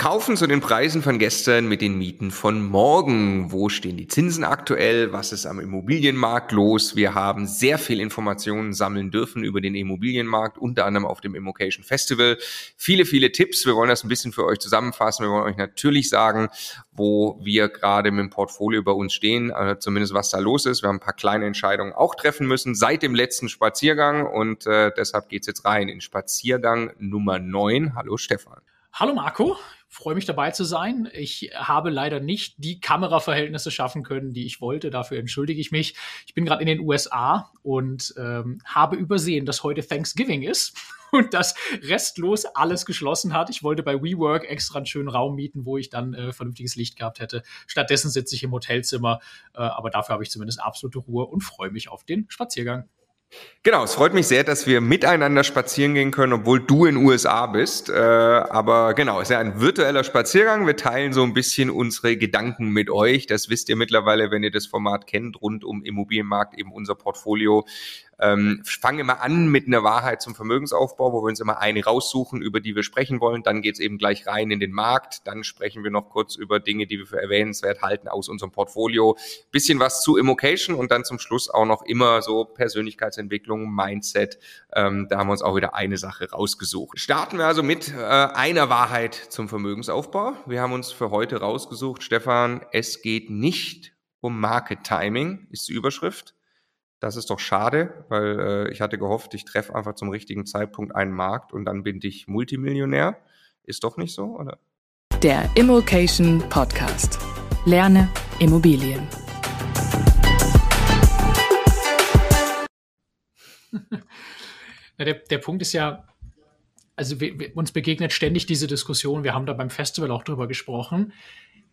Kaufen zu den Preisen von gestern mit den Mieten von morgen. Wo stehen die Zinsen aktuell? Was ist am Immobilienmarkt los? Wir haben sehr viel Informationen sammeln dürfen über den Immobilienmarkt, unter anderem auf dem Immocation Festival. Viele, viele Tipps. Wir wollen das ein bisschen für euch zusammenfassen. Wir wollen euch natürlich sagen, wo wir gerade mit dem Portfolio bei uns stehen, also zumindest was da los ist. Wir haben ein paar kleine Entscheidungen auch treffen müssen seit dem letzten Spaziergang und äh, deshalb geht's jetzt rein in Spaziergang Nummer 9. Hallo Stefan. Hallo Marco, freue mich dabei zu sein. Ich habe leider nicht die Kameraverhältnisse schaffen können, die ich wollte. Dafür entschuldige ich mich. Ich bin gerade in den USA und ähm, habe übersehen, dass heute Thanksgiving ist und dass restlos alles geschlossen hat. Ich wollte bei WeWork extra einen schönen Raum mieten, wo ich dann äh, vernünftiges Licht gehabt hätte. Stattdessen sitze ich im Hotelzimmer, äh, aber dafür habe ich zumindest absolute Ruhe und freue mich auf den Spaziergang. Genau, es freut mich sehr, dass wir miteinander spazieren gehen können, obwohl du in USA bist. Äh, aber genau, es ist ja ein virtueller Spaziergang. Wir teilen so ein bisschen unsere Gedanken mit euch. Das wisst ihr mittlerweile, wenn ihr das Format kennt, rund um Immobilienmarkt, eben unser Portfolio ähm, fangen immer an mit einer Wahrheit zum Vermögensaufbau, wo wir uns immer eine raussuchen, über die wir sprechen wollen. Dann geht's eben gleich rein in den Markt. Dann sprechen wir noch kurz über Dinge, die wir für erwähnenswert halten aus unserem Portfolio. Bisschen was zu Immocation und dann zum Schluss auch noch immer so Persönlichkeitsentwicklung, Mindset. Ähm, da haben wir uns auch wieder eine Sache rausgesucht. Starten wir also mit äh, einer Wahrheit zum Vermögensaufbau. Wir haben uns für heute rausgesucht, Stefan, es geht nicht um Market Timing, ist die Überschrift. Das ist doch schade, weil äh, ich hatte gehofft, ich treffe einfach zum richtigen Zeitpunkt einen Markt und dann bin ich Multimillionär. Ist doch nicht so, oder? Der Immokation Podcast. Lerne Immobilien. der, der Punkt ist ja, also wir, wir, uns begegnet ständig diese Diskussion, wir haben da beim Festival auch drüber gesprochen,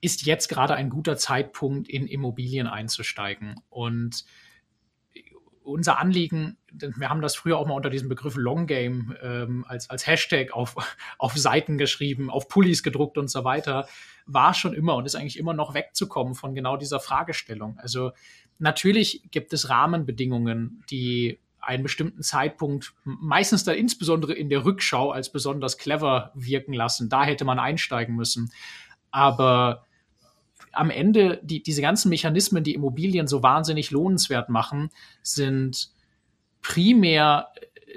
ist jetzt gerade ein guter Zeitpunkt, in Immobilien einzusteigen? Und unser Anliegen, wir haben das früher auch mal unter diesem Begriff Long Game ähm, als, als Hashtag auf, auf Seiten geschrieben, auf Pullis gedruckt und so weiter, war schon immer und ist eigentlich immer noch wegzukommen von genau dieser Fragestellung. Also natürlich gibt es Rahmenbedingungen, die einen bestimmten Zeitpunkt, meistens dann insbesondere in der Rückschau, als besonders clever wirken lassen. Da hätte man einsteigen müssen. Aber am Ende die, diese ganzen Mechanismen, die Immobilien so wahnsinnig lohnenswert machen, sind primär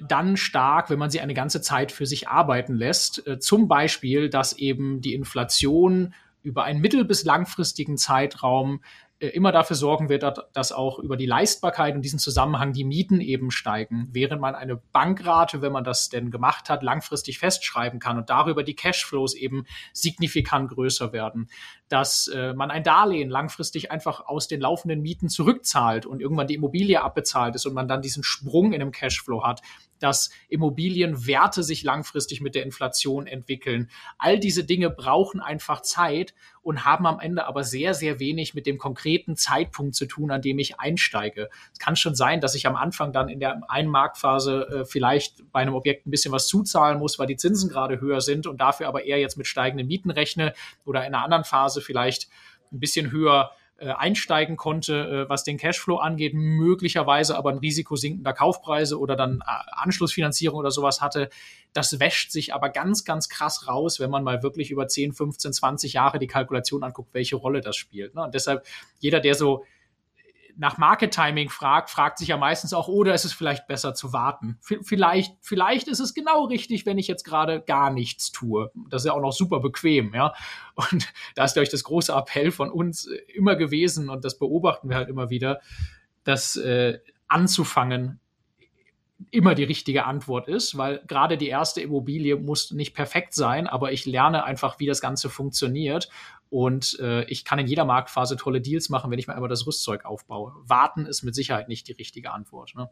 dann stark, wenn man sie eine ganze Zeit für sich arbeiten lässt. Äh, zum Beispiel, dass eben die Inflation über einen mittel- bis langfristigen Zeitraum äh, immer dafür sorgen wird, dass auch über die Leistbarkeit und diesen Zusammenhang die Mieten eben steigen, während man eine Bankrate, wenn man das denn gemacht hat, langfristig festschreiben kann und darüber die Cashflows eben signifikant größer werden, dass äh, man ein Darlehen langfristig einfach aus den laufenden Mieten zurückzahlt und irgendwann die Immobilie abbezahlt ist und man dann diesen Sprung in dem Cashflow hat, dass Immobilienwerte sich langfristig mit der Inflation entwickeln. All diese Dinge brauchen einfach Zeit und haben am Ende aber sehr, sehr wenig mit dem konkreten Zeitpunkt zu tun, an dem ich einsteige. Es kann schon sein, dass ich am Anfang dann in der Einmarktphase äh, vielleicht bei einem Objekt ein bisschen was zuzahlen muss, weil die Zinsen gerade höher sind und dafür aber eher jetzt mit steigenden Mieten rechne oder in einer anderen Phase vielleicht ein bisschen höher äh, einsteigen konnte, äh, was den Cashflow angeht, möglicherweise aber ein Risiko sinkender Kaufpreise oder dann äh, Anschlussfinanzierung oder sowas hatte. Das wäscht sich aber ganz, ganz krass raus, wenn man mal wirklich über 10, 15, 20 Jahre die Kalkulation anguckt, welche Rolle das spielt. Ne? Und deshalb jeder, der so nach Market Timing fragt, fragt sich ja meistens auch, oder ist es vielleicht besser zu warten? V vielleicht, vielleicht ist es genau richtig, wenn ich jetzt gerade gar nichts tue. Das ist ja auch noch super bequem, ja. Und da ist, glaube ich, das große Appell von uns immer gewesen, und das beobachten wir halt immer wieder, dass äh, anzufangen immer die richtige Antwort ist, weil gerade die erste Immobilie muss nicht perfekt sein, aber ich lerne einfach, wie das Ganze funktioniert und äh, ich kann in jeder Marktphase tolle Deals machen, wenn ich mir einmal das Rüstzeug aufbaue. Warten ist mit Sicherheit nicht die richtige Antwort. Ne?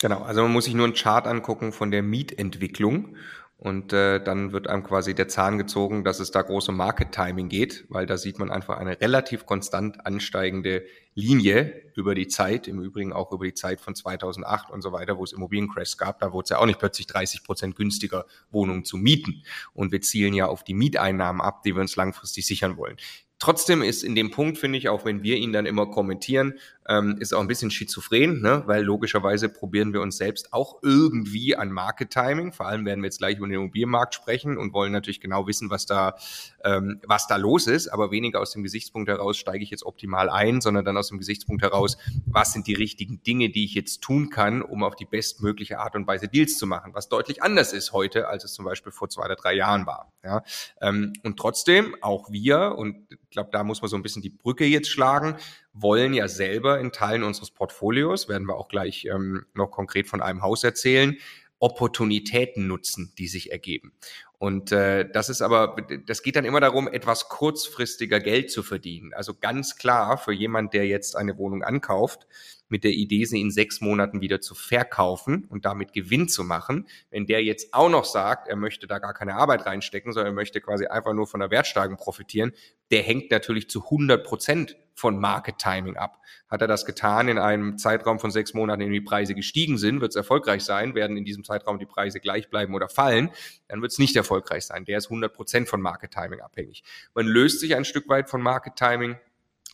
Genau, also man muss sich nur einen Chart angucken von der Mietentwicklung und äh, dann wird einem quasi der Zahn gezogen, dass es da große Market Timing geht, weil da sieht man einfach eine relativ konstant ansteigende Linie über die Zeit, im Übrigen auch über die Zeit von 2008 und so weiter, wo es Immobiliencrash gab. Da wurde es ja auch nicht plötzlich 30 Prozent günstiger, Wohnungen zu mieten. Und wir zielen ja auf die Mieteinnahmen ab, die wir uns langfristig sichern wollen. Trotzdem ist in dem Punkt, finde ich, auch wenn wir ihn dann immer kommentieren, ähm, ist auch ein bisschen schizophren, ne? weil logischerweise probieren wir uns selbst auch irgendwie an Market Timing. Vor allem werden wir jetzt gleich über den Immobilienmarkt sprechen und wollen natürlich genau wissen, was da, ähm, was da los ist, aber weniger aus dem Gesichtspunkt heraus, steige ich jetzt optimal ein, sondern dann aus dem Gesichtspunkt heraus, was sind die richtigen Dinge, die ich jetzt tun kann, um auf die bestmögliche Art und Weise Deals zu machen, was deutlich anders ist heute, als es zum Beispiel vor zwei oder drei Jahren war. Ja? Ähm, und trotzdem, auch wir, und glaube, da muss man so ein bisschen die Brücke jetzt schlagen, wollen ja selber in Teilen unseres Portfolios, werden wir auch gleich ähm, noch konkret von einem Haus erzählen, Opportunitäten nutzen, die sich ergeben. Und äh, das ist aber, das geht dann immer darum, etwas kurzfristiger Geld zu verdienen. Also ganz klar für jemand, der jetzt eine Wohnung ankauft, mit der Idee, sie in sechs Monaten wieder zu verkaufen und damit Gewinn zu machen. Wenn der jetzt auch noch sagt, er möchte da gar keine Arbeit reinstecken, sondern er möchte quasi einfach nur von der Wertsteigerung profitieren, der hängt natürlich zu 100 Prozent von Market Timing ab. Hat er das getan in einem Zeitraum von sechs Monaten, in dem die Preise gestiegen sind, wird es erfolgreich sein. Werden in diesem Zeitraum die Preise gleich bleiben oder fallen, dann wird es nicht erfolgreich sein. Der ist 100 Prozent von Market Timing abhängig. Man löst sich ein Stück weit von Market Timing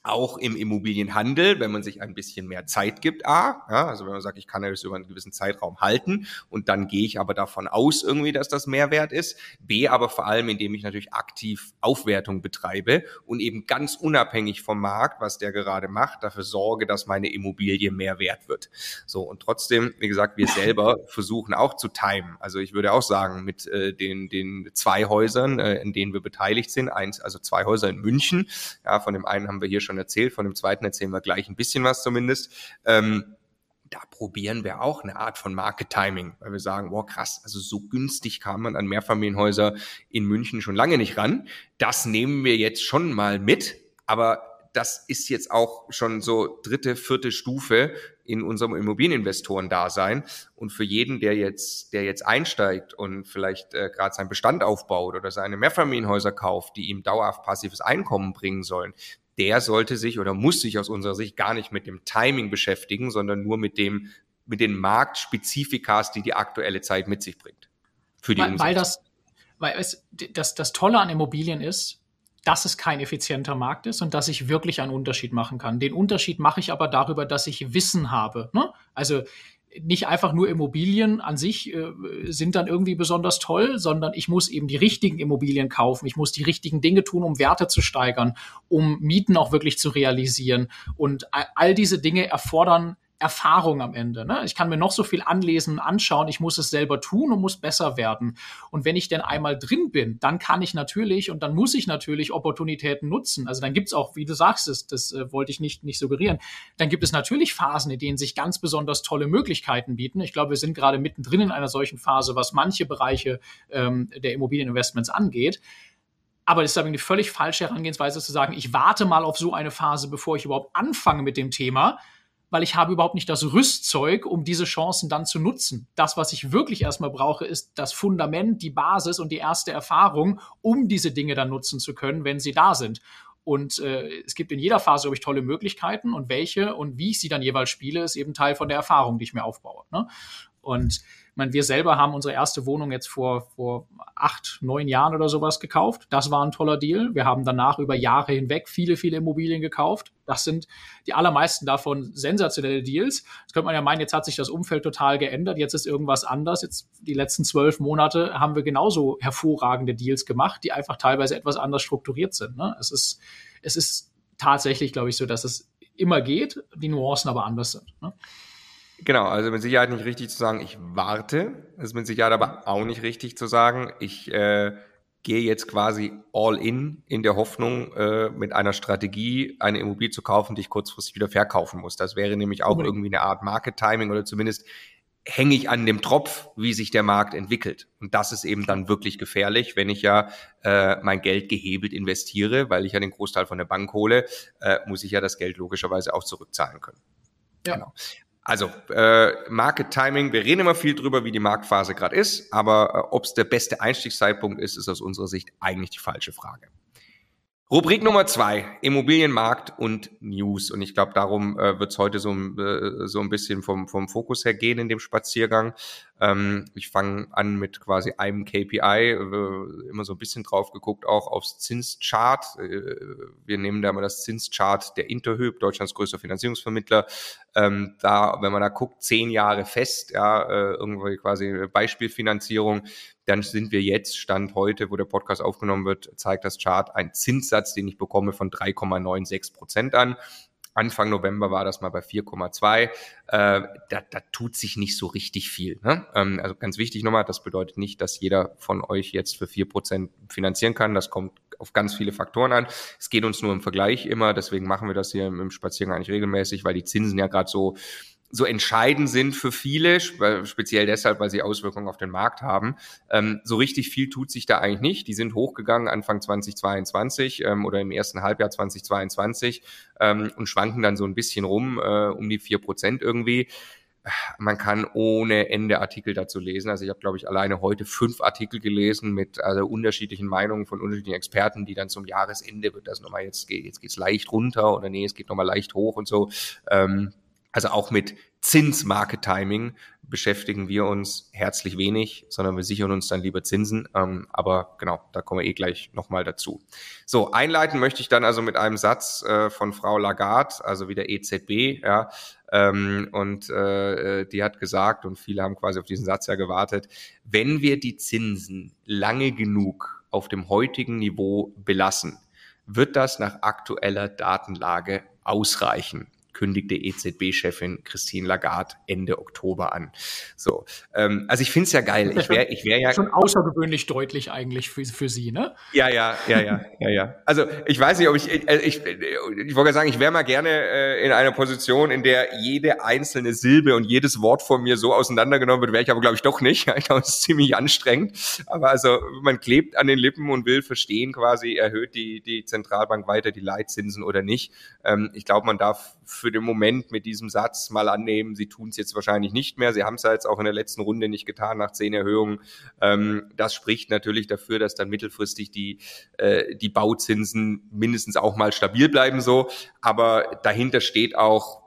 auch im Immobilienhandel, wenn man sich ein bisschen mehr Zeit gibt, A, ja, also wenn man sagt, ich kann das über einen gewissen Zeitraum halten und dann gehe ich aber davon aus irgendwie, dass das Mehrwert ist, B, aber vor allem, indem ich natürlich aktiv Aufwertung betreibe und eben ganz unabhängig vom Markt, was der gerade macht, dafür sorge, dass meine Immobilie mehr wert wird. So, und trotzdem, wie gesagt, wir selber versuchen auch zu timen. Also ich würde auch sagen, mit äh, den, den zwei Häusern, äh, in denen wir beteiligt sind, eins, also zwei Häuser in München, ja, von dem einen haben wir hier schon schon erzählt, von dem zweiten erzählen wir gleich ein bisschen was zumindest. Ähm, da probieren wir auch eine Art von Market Timing, weil wir sagen, wow, krass, also so günstig kam man an Mehrfamilienhäuser in München schon lange nicht ran. Das nehmen wir jetzt schon mal mit, aber das ist jetzt auch schon so dritte, vierte Stufe in unserem Immobilieninvestoren-Dasein. Und für jeden, der jetzt, der jetzt einsteigt und vielleicht äh, gerade seinen Bestand aufbaut oder seine Mehrfamilienhäuser kauft, die ihm dauerhaft passives Einkommen bringen sollen, der sollte sich oder muss sich aus unserer Sicht gar nicht mit dem Timing beschäftigen, sondern nur mit dem, mit den Marktspezifikas, die die aktuelle Zeit mit sich bringt. Für die weil, weil das, weil es, das, das Tolle an Immobilien ist, dass es kein effizienter Markt ist und dass ich wirklich einen Unterschied machen kann. Den Unterschied mache ich aber darüber, dass ich Wissen habe. Ne? Also nicht einfach nur Immobilien an sich äh, sind dann irgendwie besonders toll, sondern ich muss eben die richtigen Immobilien kaufen. Ich muss die richtigen Dinge tun, um Werte zu steigern, um Mieten auch wirklich zu realisieren. Und all diese Dinge erfordern Erfahrung am Ende. Ne? Ich kann mir noch so viel anlesen, anschauen, ich muss es selber tun und muss besser werden. Und wenn ich denn einmal drin bin, dann kann ich natürlich und dann muss ich natürlich Opportunitäten nutzen. Also dann gibt es auch, wie du sagst, das, das äh, wollte ich nicht, nicht suggerieren, dann gibt es natürlich Phasen, in denen sich ganz besonders tolle Möglichkeiten bieten. Ich glaube, wir sind gerade mittendrin in einer solchen Phase, was manche Bereiche ähm, der Immobilieninvestments angeht. Aber das ist eine völlig falsche Herangehensweise zu sagen, ich warte mal auf so eine Phase, bevor ich überhaupt anfange mit dem Thema, weil ich habe überhaupt nicht das Rüstzeug, um diese Chancen dann zu nutzen. Das, was ich wirklich erstmal brauche, ist das Fundament, die Basis und die erste Erfahrung, um diese Dinge dann nutzen zu können, wenn sie da sind. Und äh, es gibt in jeder Phase, glaube ich, tolle Möglichkeiten und welche und wie ich sie dann jeweils spiele, ist eben Teil von der Erfahrung, die ich mir aufbaue. Ne? Und meine, wir selber haben unsere erste Wohnung jetzt vor, vor acht, neun Jahren oder sowas gekauft. Das war ein toller Deal. Wir haben danach über Jahre hinweg viele, viele Immobilien gekauft. Das sind die allermeisten davon sensationelle Deals. Jetzt könnte man ja meinen, jetzt hat sich das Umfeld total geändert. Jetzt ist irgendwas anders. Jetzt die letzten zwölf Monate haben wir genauso hervorragende Deals gemacht, die einfach teilweise etwas anders strukturiert sind. Ne? Es ist, es ist tatsächlich, glaube ich, so, dass es immer geht, die Nuancen aber anders sind. Ne? Genau, also mit Sicherheit nicht richtig zu sagen, ich warte. Es ist mit Sicherheit aber auch nicht richtig zu sagen, ich äh, gehe jetzt quasi all in in der Hoffnung, äh, mit einer Strategie eine Immobilie zu kaufen, die ich kurzfristig wieder verkaufen muss. Das wäre nämlich auch Unbedingt. irgendwie eine Art Market Timing oder zumindest hänge ich an dem Tropf, wie sich der Markt entwickelt. Und das ist eben dann wirklich gefährlich, wenn ich ja äh, mein Geld gehebelt investiere, weil ich ja den Großteil von der Bank hole, äh, muss ich ja das Geld logischerweise auch zurückzahlen können. Ja. Genau. Also äh, Market Timing, wir reden immer viel drüber, wie die Marktphase gerade ist, aber äh, ob es der beste Einstiegszeitpunkt ist, ist aus unserer Sicht eigentlich die falsche Frage. Rubrik Nummer zwei, Immobilienmarkt und News. Und ich glaube, darum äh, wird es heute so, äh, so ein bisschen vom, vom Fokus her gehen in dem Spaziergang. Ähm, ich fange an mit quasi einem KPI, äh, immer so ein bisschen drauf geguckt, auch aufs Zinschart. Äh, wir nehmen da mal das Zinschart der Interhyp, Deutschlands größter Finanzierungsvermittler. Ähm, da, wenn man da guckt, zehn Jahre fest, ja, äh, irgendwie quasi Beispielfinanzierung, dann sind wir jetzt, Stand heute, wo der Podcast aufgenommen wird, zeigt das Chart einen Zinssatz, den ich bekomme von 3,96 Prozent an. Anfang November war das mal bei 4,2. Äh, da, da tut sich nicht so richtig viel. Ne? Ähm, also ganz wichtig nochmal, das bedeutet nicht, dass jeder von euch jetzt für 4% finanzieren kann. Das kommt auf ganz viele Faktoren an. Es geht uns nur im Vergleich immer, deswegen machen wir das hier im Spaziergang eigentlich regelmäßig, weil die Zinsen ja gerade so so entscheidend sind für viele, speziell deshalb, weil sie Auswirkungen auf den Markt haben. Ähm, so richtig viel tut sich da eigentlich nicht. Die sind hochgegangen Anfang 2022 ähm, oder im ersten Halbjahr 2022 ähm, und schwanken dann so ein bisschen rum, äh, um die vier Prozent irgendwie. Man kann ohne Ende Artikel dazu lesen. Also ich habe, glaube ich, alleine heute fünf Artikel gelesen mit also unterschiedlichen Meinungen von unterschiedlichen Experten, die dann zum Jahresende wird das nochmal, jetzt geht jetzt geht's leicht runter oder nee, es geht nochmal leicht hoch und so. Ähm, also auch mit Zinsmarket-Timing beschäftigen wir uns herzlich wenig, sondern wir sichern uns dann lieber Zinsen. Ähm, aber genau, da kommen wir eh gleich nochmal dazu. So, einleiten möchte ich dann also mit einem Satz äh, von Frau Lagarde, also wieder EZB, ja, ähm, und äh, die hat gesagt, und viele haben quasi auf diesen Satz ja gewartet, wenn wir die Zinsen lange genug auf dem heutigen Niveau belassen, wird das nach aktueller Datenlage ausreichen kündigte EZB-Chefin Christine Lagarde Ende Oktober an. So, ähm, also ich finde es ja geil. Ich wäre ich wär ja schon außergewöhnlich deutlich eigentlich für, für Sie, ne? Ja, ja, ja, ja, ja, ja. Also ich weiß nicht, ob ich, ich, ich, ich wollte sagen, ich wäre mal gerne äh, in einer Position, in der jede einzelne Silbe und jedes Wort von mir so auseinandergenommen wird, wäre ich aber glaube ich doch nicht. Ich glaube, es ist ziemlich anstrengend. Aber also man klebt an den Lippen und will verstehen, quasi erhöht die die Zentralbank weiter die Leitzinsen oder nicht. Ähm, ich glaube, man darf für den Moment mit diesem Satz mal annehmen, sie tun es jetzt wahrscheinlich nicht mehr. Sie haben es ja jetzt auch in der letzten Runde nicht getan nach zehn Erhöhungen. Ähm, das spricht natürlich dafür, dass dann mittelfristig die, äh, die Bauzinsen mindestens auch mal stabil bleiben so. Aber dahinter steht auch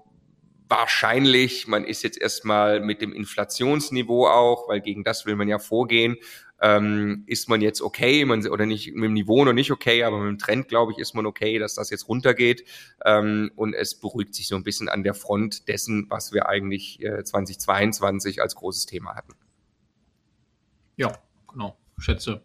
wahrscheinlich, man ist jetzt erstmal mit dem Inflationsniveau auch, weil gegen das will man ja vorgehen ähm, ist man jetzt okay, man, oder nicht mit dem Niveau noch nicht okay, aber mit dem Trend, glaube ich, ist man okay, dass das jetzt runtergeht. Ähm, und es beruhigt sich so ein bisschen an der Front dessen, was wir eigentlich äh, 2022 als großes Thema hatten. Ja, genau. Schätze,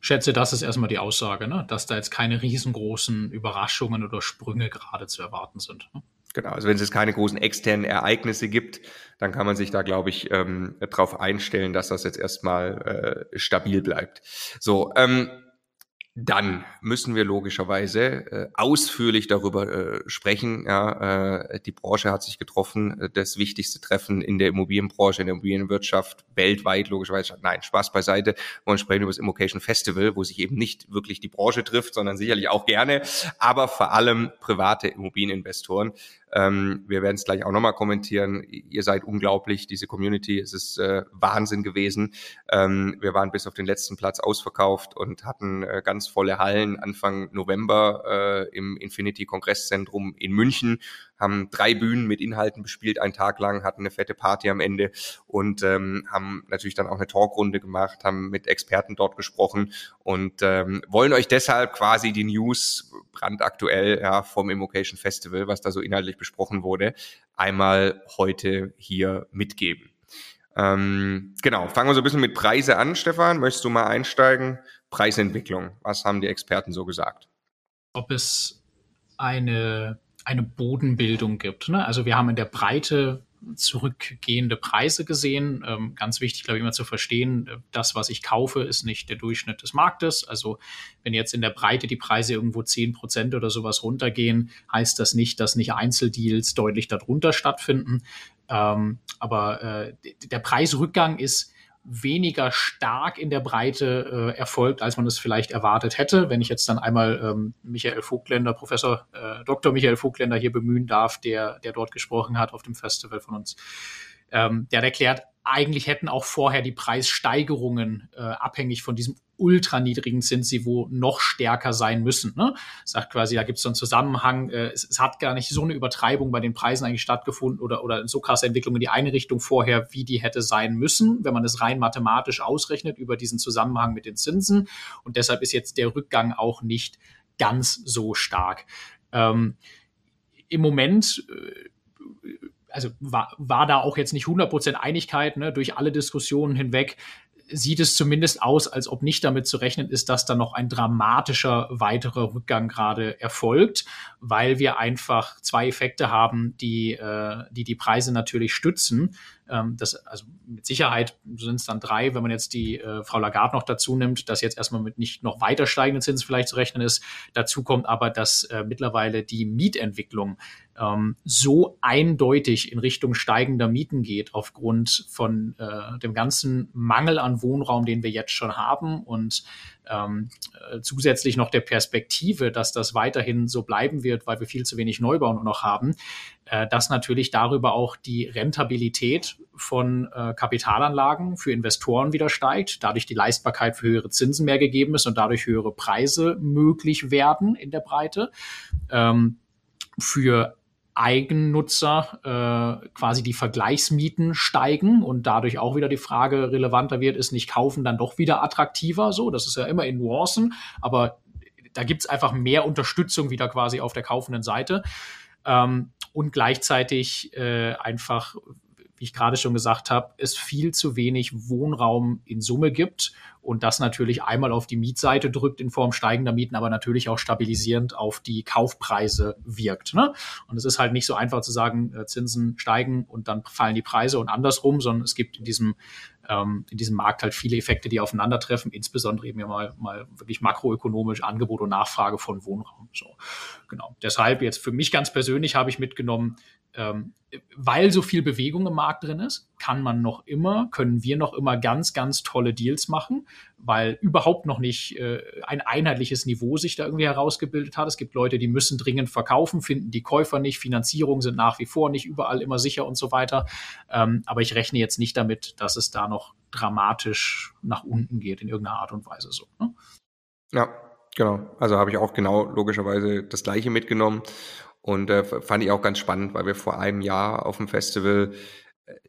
schätze, das ist erstmal die Aussage, ne? dass da jetzt keine riesengroßen Überraschungen oder Sprünge gerade zu erwarten sind. Ne? Genau, also wenn es jetzt keine großen externen Ereignisse gibt, dann kann man sich da, glaube ich, ähm, darauf einstellen, dass das jetzt erstmal äh, stabil bleibt. So, ähm, dann müssen wir logischerweise äh, ausführlich darüber äh, sprechen. Ja, äh, die Branche hat sich getroffen, äh, das wichtigste Treffen in der Immobilienbranche, in der Immobilienwirtschaft weltweit logischerweise. Nein, Spaß beiseite. Wir sprechen über das Immocation Festival, wo sich eben nicht wirklich die Branche trifft, sondern sicherlich auch gerne, aber vor allem private Immobilieninvestoren. Ähm, wir werden es gleich auch nochmal kommentieren. Ihr seid unglaublich, diese Community. Es ist äh, Wahnsinn gewesen. Ähm, wir waren bis auf den letzten Platz ausverkauft und hatten äh, ganz volle Hallen Anfang November äh, im Infinity Kongresszentrum in München haben drei Bühnen mit Inhalten bespielt, einen Tag lang, hatten eine fette Party am Ende und ähm, haben natürlich dann auch eine Talkrunde gemacht, haben mit Experten dort gesprochen und ähm, wollen euch deshalb quasi die News brandaktuell ja, vom Immocation Festival, was da so inhaltlich besprochen wurde, einmal heute hier mitgeben. Ähm, genau, fangen wir so ein bisschen mit Preise an, Stefan. Möchtest du mal einsteigen? Preisentwicklung, was haben die Experten so gesagt? Ob es eine eine Bodenbildung gibt. Ne? Also wir haben in der Breite zurückgehende Preise gesehen. Ähm, ganz wichtig, glaube ich, immer zu verstehen, das, was ich kaufe, ist nicht der Durchschnitt des Marktes. Also wenn jetzt in der Breite die Preise irgendwo zehn Prozent oder sowas runtergehen, heißt das nicht, dass nicht Einzeldeals deutlich darunter stattfinden. Ähm, aber äh, der Preisrückgang ist weniger stark in der Breite äh, erfolgt, als man es vielleicht erwartet hätte. Wenn ich jetzt dann einmal ähm, Michael Vogtländer, Professor äh, Dr. Michael Vogtländer hier bemühen darf, der, der dort gesprochen hat auf dem Festival von uns, ähm, der hat erklärt, eigentlich hätten auch vorher die Preissteigerungen äh, abhängig von diesem ultra niedrigen Zinsniveau noch stärker sein müssen. Ne? Sagt quasi, da gibt es so einen Zusammenhang, äh, es, es, hat gar nicht so eine Übertreibung bei den Preisen eigentlich stattgefunden oder, oder so krasse Entwicklung in die eine Richtung vorher, wie die hätte sein müssen, wenn man es rein mathematisch ausrechnet über diesen Zusammenhang mit den Zinsen. Und deshalb ist jetzt der Rückgang auch nicht ganz so stark. Ähm, Im Moment äh, also war, war da auch jetzt nicht 100% Einigkeit ne, durch alle Diskussionen hinweg. Sieht es zumindest aus, als ob nicht damit zu rechnen ist, dass da noch ein dramatischer weiterer Rückgang gerade erfolgt, weil wir einfach zwei Effekte haben, die äh, die, die Preise natürlich stützen. Ähm, das, also mit Sicherheit sind es dann drei, wenn man jetzt die äh, Frau Lagarde noch dazu nimmt, dass jetzt erstmal mit nicht noch weiter steigenden Zinsen vielleicht zu rechnen ist. Dazu kommt aber, dass äh, mittlerweile die Mietentwicklung ähm, so eindeutig in Richtung steigender Mieten geht aufgrund von äh, dem ganzen Mangel an Wohnraum, den wir jetzt schon haben und ähm, äh, zusätzlich noch der Perspektive, dass das weiterhin so bleiben wird, weil wir viel zu wenig Neubau noch haben, äh, dass natürlich darüber auch die Rentabilität von äh, Kapitalanlagen für Investoren wieder steigt, dadurch die Leistbarkeit für höhere Zinsen mehr gegeben ist und dadurch höhere Preise möglich werden in der Breite. Ähm, für Eigennutzer äh, quasi die Vergleichsmieten steigen und dadurch auch wieder die Frage relevanter wird, ist nicht kaufen dann doch wieder attraktiver? So, das ist ja immer in Nuancen, aber da gibt's einfach mehr Unterstützung wieder quasi auf der kaufenden Seite. Ähm, und gleichzeitig äh, einfach wie ich gerade schon gesagt habe, es viel zu wenig Wohnraum in Summe gibt und das natürlich einmal auf die Mietseite drückt in Form steigender Mieten, aber natürlich auch stabilisierend auf die Kaufpreise wirkt. Ne? Und es ist halt nicht so einfach zu sagen, äh, Zinsen steigen und dann fallen die Preise und andersrum, sondern es gibt in diesem ähm, in diesem Markt halt viele Effekte, die aufeinandertreffen, insbesondere eben ja mal, mal wirklich makroökonomisch Angebot und Nachfrage von Wohnraum. So, genau. Deshalb jetzt für mich ganz persönlich habe ich mitgenommen, ähm, weil so viel Bewegung im Markt drin ist, kann man noch immer, können wir noch immer ganz, ganz tolle Deals machen, weil überhaupt noch nicht äh, ein einheitliches Niveau sich da irgendwie herausgebildet hat. Es gibt Leute, die müssen dringend verkaufen, finden die Käufer nicht, Finanzierungen sind nach wie vor nicht überall immer sicher und so weiter. Ähm, aber ich rechne jetzt nicht damit, dass es da noch dramatisch nach unten geht in irgendeiner Art und Weise so. Ne? Ja, genau. Also habe ich auch genau logischerweise das gleiche mitgenommen. Und äh, fand ich auch ganz spannend, weil wir vor einem Jahr auf dem Festival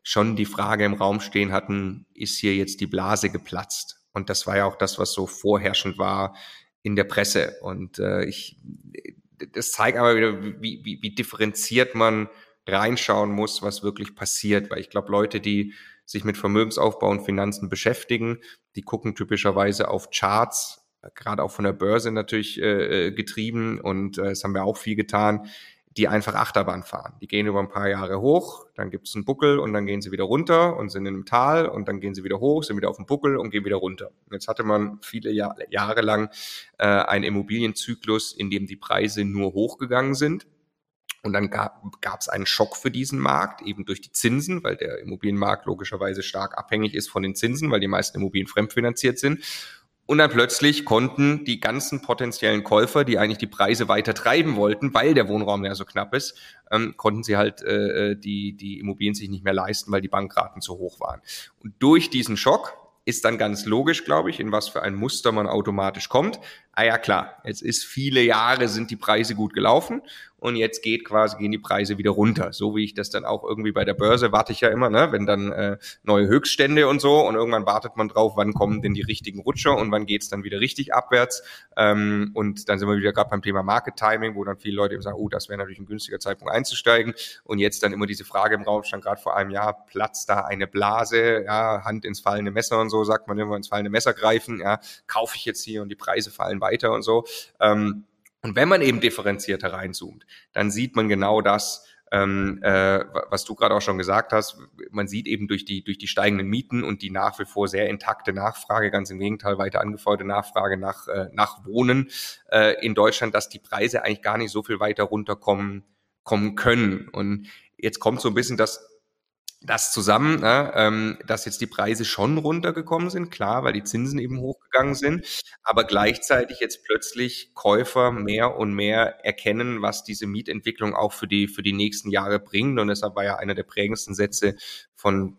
schon die Frage im Raum stehen hatten, ist hier jetzt die Blase geplatzt? Und das war ja auch das, was so vorherrschend war in der Presse. Und äh, ich, das zeigt aber wieder, wie, wie, wie differenziert man reinschauen muss, was wirklich passiert. Weil ich glaube, Leute, die sich mit Vermögensaufbau und Finanzen beschäftigen, die gucken typischerweise auf Charts gerade auch von der Börse natürlich äh, äh, getrieben und äh, das haben wir auch viel getan. Die einfach Achterbahn fahren. Die gehen über ein paar Jahre hoch, dann gibt es einen Buckel und dann gehen sie wieder runter und sind in einem Tal und dann gehen sie wieder hoch, sind wieder auf dem Buckel und gehen wieder runter. Jetzt hatte man viele Jahr, Jahre lang äh, einen Immobilienzyklus, in dem die Preise nur hochgegangen sind. Und dann gab es einen Schock für diesen Markt, eben durch die Zinsen, weil der Immobilienmarkt logischerweise stark abhängig ist von den Zinsen, weil die meisten Immobilien fremdfinanziert sind. Und dann plötzlich konnten die ganzen potenziellen Käufer, die eigentlich die Preise weiter treiben wollten, weil der Wohnraum ja so knapp ist, ähm, konnten sie halt äh, die, die Immobilien sich nicht mehr leisten, weil die Bankraten zu hoch waren. Und durch diesen Schock ist dann ganz logisch, glaube ich, in was für ein Muster man automatisch kommt. Ah ja, klar, jetzt ist viele Jahre sind die Preise gut gelaufen und jetzt geht quasi, gehen die Preise wieder runter. So wie ich das dann auch irgendwie bei der Börse warte ich ja immer, ne, wenn dann äh, neue Höchststände und so und irgendwann wartet man drauf, wann kommen denn die richtigen Rutscher und wann geht's dann wieder richtig abwärts. Ähm, und dann sind wir wieder gerade beim Thema Market Timing, wo dann viele Leute eben sagen, oh, das wäre natürlich ein günstiger Zeitpunkt einzusteigen. Und jetzt dann immer diese Frage im Raum stand gerade vor einem Jahr, platzt da eine Blase, ja, Hand ins fallende Messer und so, sagt man immer ins fallende Messer greifen, ja, kaufe ich jetzt hier und die Preise fallen weiter und so. Ähm, und wenn man eben differenziert hereinzoomt, dann sieht man genau das, ähm, äh, was du gerade auch schon gesagt hast. Man sieht eben durch die, durch die steigenden Mieten und die nach wie vor sehr intakte Nachfrage, ganz im Gegenteil, weiter angefeuerte Nachfrage nach, äh, nach Wohnen äh, in Deutschland, dass die Preise eigentlich gar nicht so viel weiter runterkommen kommen können. Und jetzt kommt so ein bisschen das das zusammen, ne, ähm, dass jetzt die Preise schon runtergekommen sind, klar, weil die Zinsen eben hochgegangen sind, aber gleichzeitig jetzt plötzlich Käufer mehr und mehr erkennen, was diese Mietentwicklung auch für die, für die nächsten Jahre bringt. Und deshalb war ja einer der prägendsten Sätze von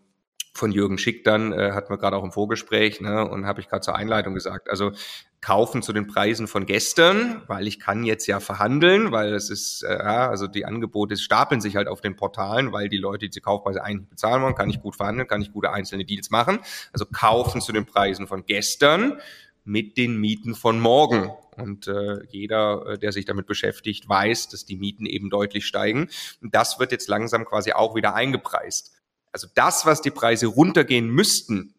von Jürgen Schick dann, äh, hatten wir gerade auch im Vorgespräch, ne, und habe ich gerade zur Einleitung gesagt. Also kaufen zu den Preisen von gestern, weil ich kann jetzt ja verhandeln, weil es ist, äh, ja, also die Angebote stapeln sich halt auf den Portalen, weil die Leute diese Kaufpreise eigentlich bezahlen wollen, kann ich gut verhandeln, kann ich gute einzelne Deals machen. Also kaufen zu den Preisen von gestern mit den Mieten von morgen. Und äh, jeder, äh, der sich damit beschäftigt, weiß, dass die Mieten eben deutlich steigen. Und das wird jetzt langsam quasi auch wieder eingepreist. Also das, was die Preise runtergehen müssten,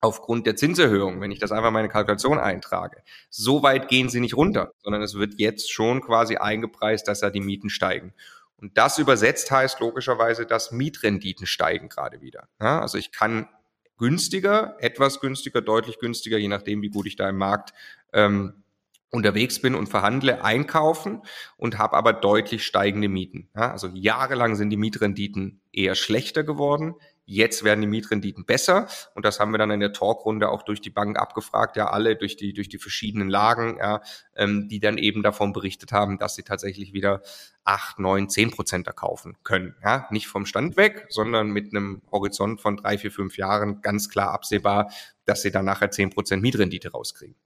aufgrund der Zinserhöhung, wenn ich das einfach meine Kalkulation eintrage. So weit gehen sie nicht runter, sondern es wird jetzt schon quasi eingepreist, dass da die Mieten steigen. Und das übersetzt heißt logischerweise, dass Mietrenditen steigen gerade wieder. Ja, also ich kann günstiger, etwas günstiger, deutlich günstiger, je nachdem, wie gut ich da im Markt ähm, unterwegs bin und verhandle, einkaufen und habe aber deutlich steigende Mieten. Ja, also jahrelang sind die Mietrenditen eher schlechter geworden. Jetzt werden die Mietrenditen besser und das haben wir dann in der Talkrunde auch durch die Bank abgefragt, ja alle durch die durch die verschiedenen Lagen, ja, ähm, die dann eben davon berichtet haben, dass sie tatsächlich wieder acht, neun, zehn Prozent kaufen können. Ja, nicht vom Stand weg, sondern mit einem Horizont von drei, vier, fünf Jahren ganz klar absehbar, dass sie dann nachher zehn Prozent Mietrendite rauskriegen.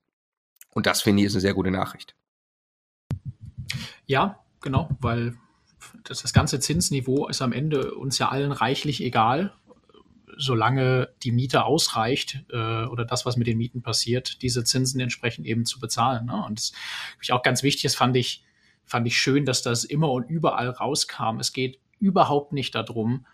Und das finde ich ist eine sehr gute Nachricht. Ja, genau, weil das, das ganze Zinsniveau ist am Ende uns ja allen reichlich egal solange die Miete ausreicht äh, oder das, was mit den Mieten passiert, diese Zinsen entsprechend eben zu bezahlen. Ne? Und das ich auch ganz wichtig, das fand ich, fand ich schön, dass das immer und überall rauskam. Es geht überhaupt nicht darum,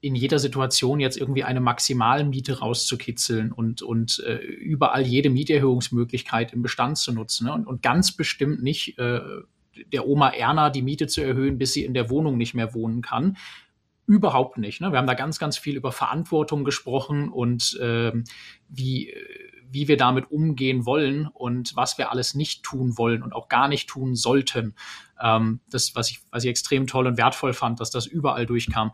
in jeder Situation jetzt irgendwie eine Maximalmiete rauszukitzeln und, und äh, überall jede Mieterhöhungsmöglichkeit im Bestand zu nutzen. Ne? Und, und ganz bestimmt nicht äh, der Oma Erna die Miete zu erhöhen, bis sie in der Wohnung nicht mehr wohnen kann, Überhaupt nicht. Ne? Wir haben da ganz, ganz viel über Verantwortung gesprochen und ähm, wie, wie wir damit umgehen wollen und was wir alles nicht tun wollen und auch gar nicht tun sollten. Ähm, das, was ich, was ich extrem toll und wertvoll fand, dass das überall durchkam.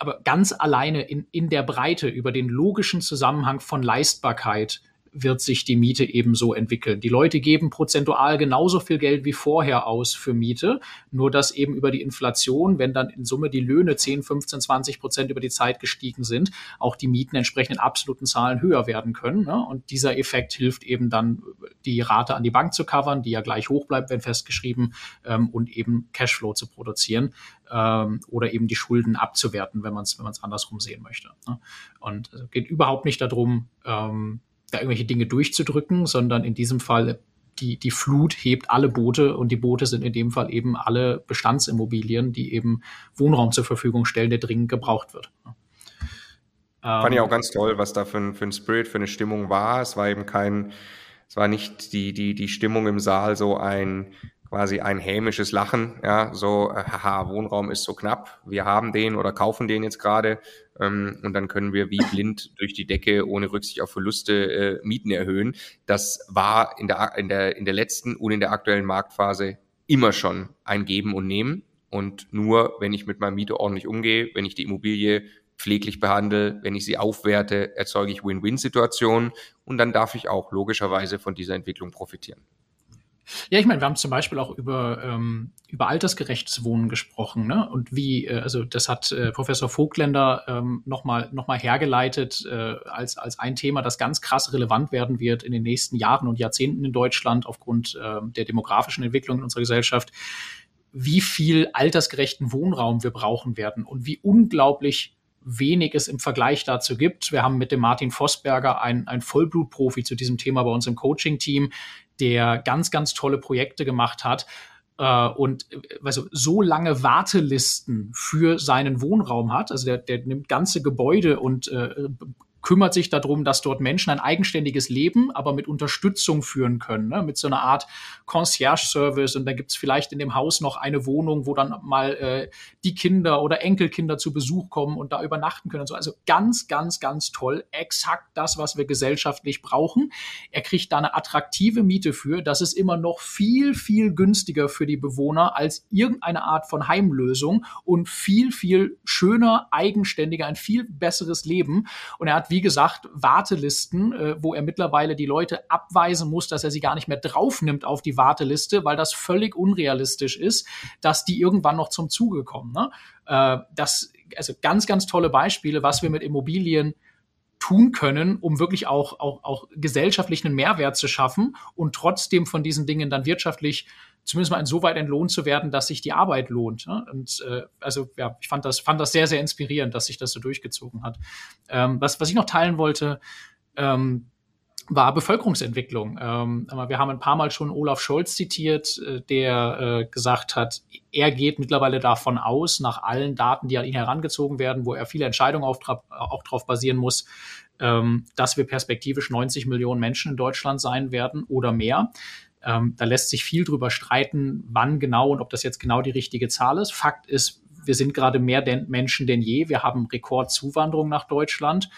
Aber ganz alleine in, in der Breite über den logischen Zusammenhang von Leistbarkeit wird sich die Miete ebenso entwickeln. Die Leute geben prozentual genauso viel Geld wie vorher aus für Miete, nur dass eben über die Inflation, wenn dann in Summe die Löhne 10, 15, 20 Prozent über die Zeit gestiegen sind, auch die Mieten entsprechend in absoluten Zahlen höher werden können. Ne? Und dieser Effekt hilft eben dann, die Rate an die Bank zu covern, die ja gleich hoch bleibt, wenn festgeschrieben, ähm, und eben Cashflow zu produzieren ähm, oder eben die Schulden abzuwerten, wenn man es wenn man's andersrum sehen möchte. Ne? Und es geht überhaupt nicht darum, ähm, da irgendwelche Dinge durchzudrücken, sondern in diesem Fall die, die Flut hebt alle Boote und die Boote sind in dem Fall eben alle Bestandsimmobilien, die eben Wohnraum zur Verfügung stellen, der dringend gebraucht wird. Fand ich auch ganz toll, was da für ein, für ein Spirit, für eine Stimmung war. Es war eben kein, es war nicht die, die, die Stimmung im Saal so ein quasi ein hämisches Lachen, ja, so, äh, haha, Wohnraum ist so knapp, wir haben den oder kaufen den jetzt gerade ähm, und dann können wir wie blind durch die Decke ohne Rücksicht auf Verluste äh, Mieten erhöhen. Das war in der, in, der, in der letzten und in der aktuellen Marktphase immer schon ein Geben und Nehmen. Und nur wenn ich mit meiner Miete ordentlich umgehe, wenn ich die Immobilie pfleglich behandle, wenn ich sie aufwerte, erzeuge ich Win-Win-Situationen und dann darf ich auch logischerweise von dieser Entwicklung profitieren. Ja, ich meine, wir haben zum Beispiel auch über, ähm, über altersgerechtes Wohnen gesprochen, ne? Und wie, äh, also das hat äh, Professor Vogtländer ähm, nochmal noch mal hergeleitet äh, als, als ein Thema, das ganz krass relevant werden wird in den nächsten Jahren und Jahrzehnten in Deutschland aufgrund äh, der demografischen Entwicklung in unserer Gesellschaft, wie viel altersgerechten Wohnraum wir brauchen werden und wie unglaublich wenig es im Vergleich dazu gibt. Wir haben mit dem Martin Vossberger ein, ein Vollblutprofi zu diesem Thema bei uns im Coaching-Team, der ganz, ganz tolle Projekte gemacht hat. Äh, und also so lange Wartelisten für seinen Wohnraum hat. Also der, der nimmt ganze Gebäude und äh, kümmert sich darum, dass dort Menschen ein eigenständiges Leben, aber mit Unterstützung führen können, ne? mit so einer Art Concierge-Service. Und da gibt es vielleicht in dem Haus noch eine Wohnung, wo dann mal äh, die Kinder oder Enkelkinder zu Besuch kommen und da übernachten können. Und so. Also ganz, ganz, ganz toll. Exakt das, was wir gesellschaftlich brauchen. Er kriegt da eine attraktive Miete für. Das ist immer noch viel, viel günstiger für die Bewohner als irgendeine Art von Heimlösung und viel, viel schöner, eigenständiger, ein viel besseres Leben. Und er hat wie gesagt, Wartelisten, äh, wo er mittlerweile die Leute abweisen muss, dass er sie gar nicht mehr draufnimmt auf die Warteliste, weil das völlig unrealistisch ist, dass die irgendwann noch zum Zuge kommen. Ne? Äh, das, also ganz, ganz tolle Beispiele, was wir mit Immobilien tun können, um wirklich auch, auch, auch gesellschaftlichen Mehrwert zu schaffen und trotzdem von diesen Dingen dann wirtschaftlich zumindest mal insoweit entlohnt zu werden, dass sich die Arbeit lohnt. Ne? Und äh, also ja, ich fand das, fand das sehr, sehr inspirierend, dass sich das so durchgezogen hat. Ähm, was, was ich noch teilen wollte, ähm, war Bevölkerungsentwicklung. Ähm, wir haben ein paar Mal schon Olaf Scholz zitiert, äh, der äh, gesagt hat, er geht mittlerweile davon aus, nach allen Daten, die an ihn herangezogen werden, wo er viele Entscheidungen auf, auch darauf basieren muss, ähm, dass wir perspektivisch 90 Millionen Menschen in Deutschland sein werden oder mehr. Ähm, da lässt sich viel drüber streiten, wann genau und ob das jetzt genau die richtige Zahl ist. Fakt ist, wir sind gerade mehr Menschen denn je. Wir haben Rekordzuwanderung nach Deutschland.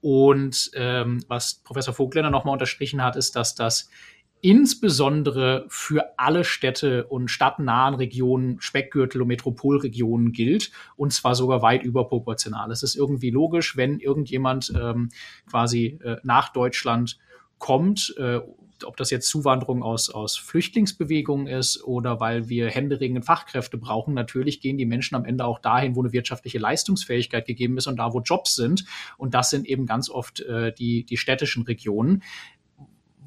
Und ähm, was Professor Vogtländer nochmal unterstrichen hat, ist, dass das insbesondere für alle Städte und stadtnahen Regionen, Speckgürtel und Metropolregionen gilt und zwar sogar weit überproportional. Es ist irgendwie logisch, wenn irgendjemand ähm, quasi äh, nach Deutschland kommt äh, ob das jetzt Zuwanderung aus, aus Flüchtlingsbewegungen ist oder weil wir händeringend Fachkräfte brauchen, natürlich gehen die Menschen am Ende auch dahin, wo eine wirtschaftliche Leistungsfähigkeit gegeben ist und da, wo Jobs sind. Und das sind eben ganz oft äh, die, die städtischen Regionen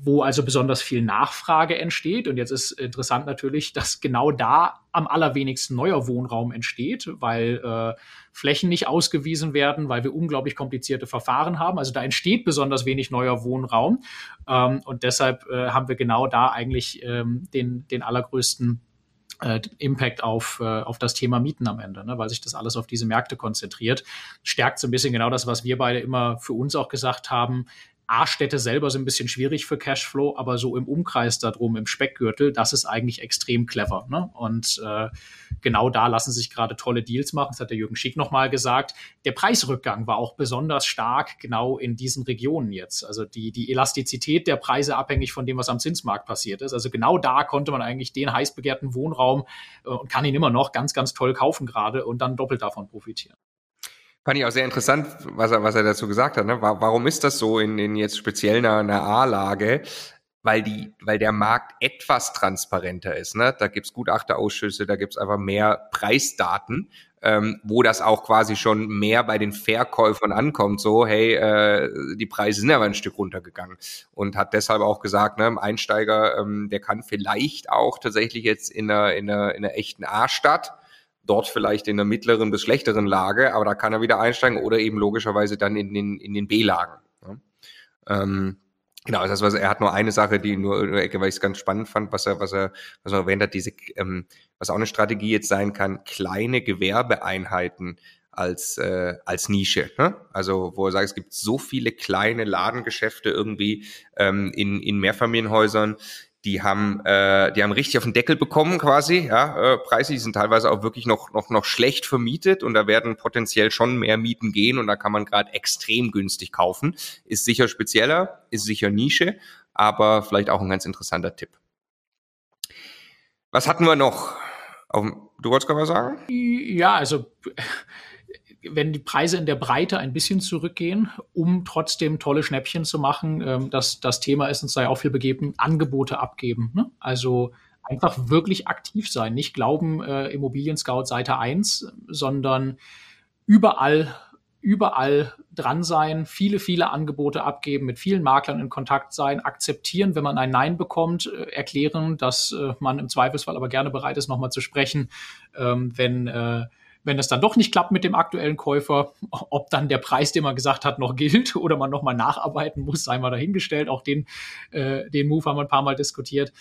wo also besonders viel Nachfrage entsteht. Und jetzt ist interessant natürlich, dass genau da am allerwenigsten neuer Wohnraum entsteht, weil äh, Flächen nicht ausgewiesen werden, weil wir unglaublich komplizierte Verfahren haben. Also da entsteht besonders wenig neuer Wohnraum. Ähm, und deshalb äh, haben wir genau da eigentlich ähm, den, den allergrößten äh, Impact auf, äh, auf das Thema Mieten am Ende, ne? weil sich das alles auf diese Märkte konzentriert. Stärkt so ein bisschen genau das, was wir beide immer für uns auch gesagt haben. A-Städte selber sind ein bisschen schwierig für Cashflow, aber so im Umkreis darum, im Speckgürtel, das ist eigentlich extrem clever. Ne? Und äh, genau da lassen sich gerade tolle Deals machen. Das hat der Jürgen Schick nochmal gesagt. Der Preisrückgang war auch besonders stark genau in diesen Regionen jetzt. Also die, die Elastizität der Preise abhängig von dem, was am Zinsmarkt passiert ist. Also genau da konnte man eigentlich den heiß begehrten Wohnraum äh, und kann ihn immer noch ganz, ganz toll kaufen gerade und dann doppelt davon profitieren. Fand ich auch sehr interessant, was er, was er dazu gesagt hat. Ne? Warum ist das so in, in jetzt speziell einer, einer A-Lage? Weil die, weil der Markt etwas transparenter ist. Ne? Da gibt's Gutachterausschüsse, da gibt's einfach mehr Preisdaten, ähm, wo das auch quasi schon mehr bei den Verkäufern ankommt. So, hey, äh, die Preise sind aber ein Stück runtergegangen. Und hat deshalb auch gesagt, ne, Einsteiger, ähm, der kann vielleicht auch tatsächlich jetzt in einer, in einer, in einer echten A-Stadt dort vielleicht in einer mittleren bis schlechteren Lage, aber da kann er wieder einsteigen oder eben logischerweise dann in den, in den B-Lagen. Ja. Ähm, genau, das heißt, er hat nur eine Sache, die nur, weil ich es ganz spannend fand, was er, was er, was er erwähnt hat, diese, ähm, was auch eine Strategie jetzt sein kann, kleine Gewerbeeinheiten als, äh, als Nische. Ne? Also wo er sagt, es gibt so viele kleine Ladengeschäfte irgendwie ähm, in, in Mehrfamilienhäusern, die haben, äh, die haben richtig auf den Deckel bekommen quasi, ja, äh, Preise, die sind teilweise auch wirklich noch, noch, noch schlecht vermietet und da werden potenziell schon mehr Mieten gehen und da kann man gerade extrem günstig kaufen. Ist sicher spezieller, ist sicher Nische, aber vielleicht auch ein ganz interessanter Tipp. Was hatten wir noch? Du wolltest gerade was sagen? Ja, also wenn die Preise in der Breite ein bisschen zurückgehen, um trotzdem tolle Schnäppchen zu machen, ähm, das, das Thema ist uns ja auch viel begeben, Angebote abgeben. Ne? Also einfach wirklich aktiv sein, nicht glauben, äh, Immobilien Scout Seite 1, sondern überall, überall dran sein, viele, viele Angebote abgeben, mit vielen Maklern in Kontakt sein, akzeptieren, wenn man ein Nein bekommt, äh, erklären, dass äh, man im Zweifelsfall aber gerne bereit ist, nochmal zu sprechen, ähm, wenn äh, wenn es dann doch nicht klappt mit dem aktuellen Käufer, ob dann der Preis, den man gesagt hat, noch gilt oder man nochmal nacharbeiten muss, sei mal dahingestellt. Auch den, äh, den Move haben wir ein paar Mal diskutiert.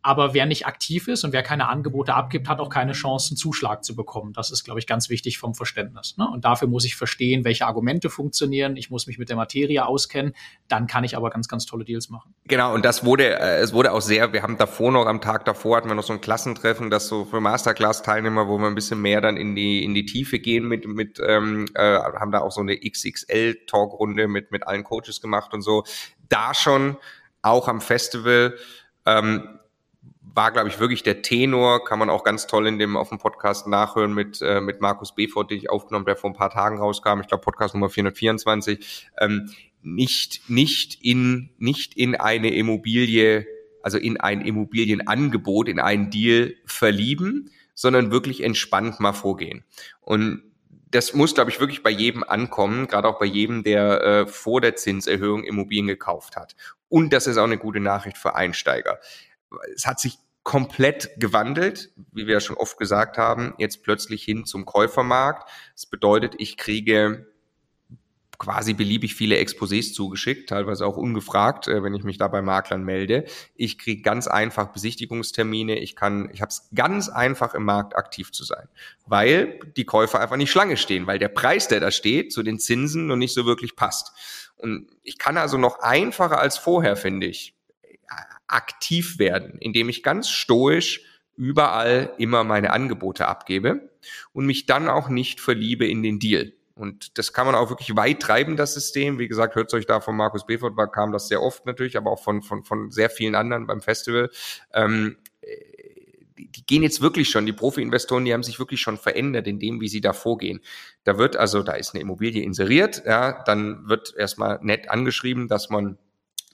Aber wer nicht aktiv ist und wer keine Angebote abgibt, hat auch keine Chance, einen Zuschlag zu bekommen. Das ist, glaube ich, ganz wichtig vom Verständnis. Ne? Und dafür muss ich verstehen, welche Argumente funktionieren. Ich muss mich mit der Materie auskennen. Dann kann ich aber ganz, ganz tolle Deals machen. Genau. Und das wurde, äh, es wurde auch sehr, wir haben davor noch, am Tag davor hatten wir noch so ein Klassentreffen, das so für Masterclass-Teilnehmer, wo wir ein bisschen mehr dann in die, in die Tiefe gehen mit, mit, ähm, äh, haben da auch so eine XXL-Talkrunde mit, mit allen Coaches gemacht und so. Da schon, auch am Festival, ähm, war, glaube ich, wirklich der Tenor, kann man auch ganz toll in dem auf dem Podcast nachhören mit, äh, mit Markus Befort, den ich aufgenommen, der vor ein paar Tagen rauskam, ich glaube Podcast Nummer 424, ähm, nicht, nicht in, nicht in eine Immobilie, also in ein Immobilienangebot, in einen Deal verlieben, sondern wirklich entspannt mal vorgehen. Und das muss, glaube ich, wirklich bei jedem ankommen, gerade auch bei jedem, der äh, vor der Zinserhöhung Immobilien gekauft hat. Und das ist auch eine gute Nachricht für Einsteiger. Es hat sich komplett gewandelt, wie wir ja schon oft gesagt haben, jetzt plötzlich hin zum Käufermarkt. Das bedeutet, ich kriege quasi beliebig viele Exposés zugeschickt, teilweise auch ungefragt, äh, wenn ich mich da bei Maklern melde. Ich kriege ganz einfach Besichtigungstermine. Ich kann, ich habe es ganz einfach im Markt aktiv zu sein, weil die Käufer einfach nicht Schlange stehen, weil der Preis, der da steht, zu den Zinsen noch nicht so wirklich passt. Und ich kann also noch einfacher als vorher, finde ich, aktiv werden, indem ich ganz stoisch überall immer meine Angebote abgebe und mich dann auch nicht verliebe in den Deal. Und das kann man auch wirklich weit treiben, das System. Wie gesagt, hört euch da von Markus Befort, kam das sehr oft natürlich, aber auch von, von, von sehr vielen anderen beim Festival. Ähm, die, die gehen jetzt wirklich schon, die Profi-Investoren, die haben sich wirklich schon verändert in dem, wie sie da vorgehen. Da wird also, da ist eine Immobilie inseriert, ja, dann wird erstmal nett angeschrieben, dass man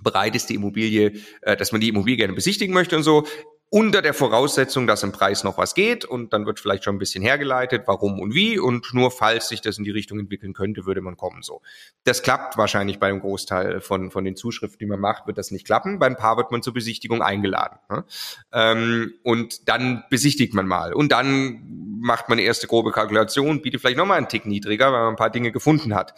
bereit ist, die Immobilie, äh, dass man die Immobilie gerne besichtigen möchte und so, unter der Voraussetzung, dass im Preis noch was geht und dann wird vielleicht schon ein bisschen hergeleitet, warum und wie und nur falls sich das in die Richtung entwickeln könnte, würde man kommen so. Das klappt wahrscheinlich bei einem Großteil von, von den Zuschriften, die man macht, wird das nicht klappen. Beim Paar wird man zur Besichtigung eingeladen. Ne? Ähm, und dann besichtigt man mal und dann macht man erste grobe Kalkulation, bietet vielleicht nochmal einen Tick niedriger, weil man ein paar Dinge gefunden hat.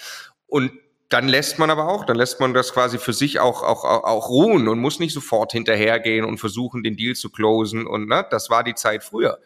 Und dann lässt man aber auch, dann lässt man das quasi für sich auch, auch, auch, ruhen und muss nicht sofort hinterhergehen und versuchen, den Deal zu closen. Und ne, das war die Zeit früher.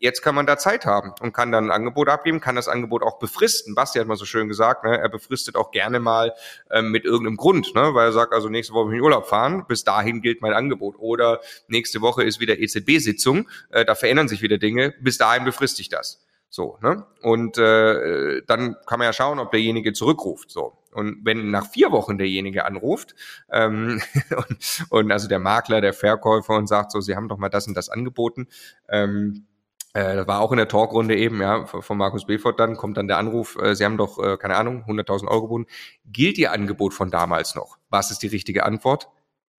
Jetzt kann man da Zeit haben und kann dann ein Angebot abgeben, kann das Angebot auch befristen. Basti hat mal so schön gesagt, ne, er befristet auch gerne mal ähm, mit irgendeinem Grund, ne, weil er sagt, also nächste Woche will ich in Urlaub fahren, bis dahin gilt mein Angebot. Oder nächste Woche ist wieder EZB-Sitzung, äh, da verändern sich wieder Dinge, bis dahin befriste ich das. So, ne? Und äh, dann kann man ja schauen, ob derjenige zurückruft. So. Und wenn nach vier Wochen derjenige anruft ähm, und, und also der Makler, der Verkäufer und sagt so, Sie haben doch mal das und das angeboten, ähm, äh, das war auch in der Talkrunde eben, ja, von Markus Befort dann, kommt dann der Anruf, äh, Sie haben doch, äh, keine Ahnung, 100.000 Euro geboten. Gilt Ihr Angebot von damals noch? Was ist die richtige Antwort?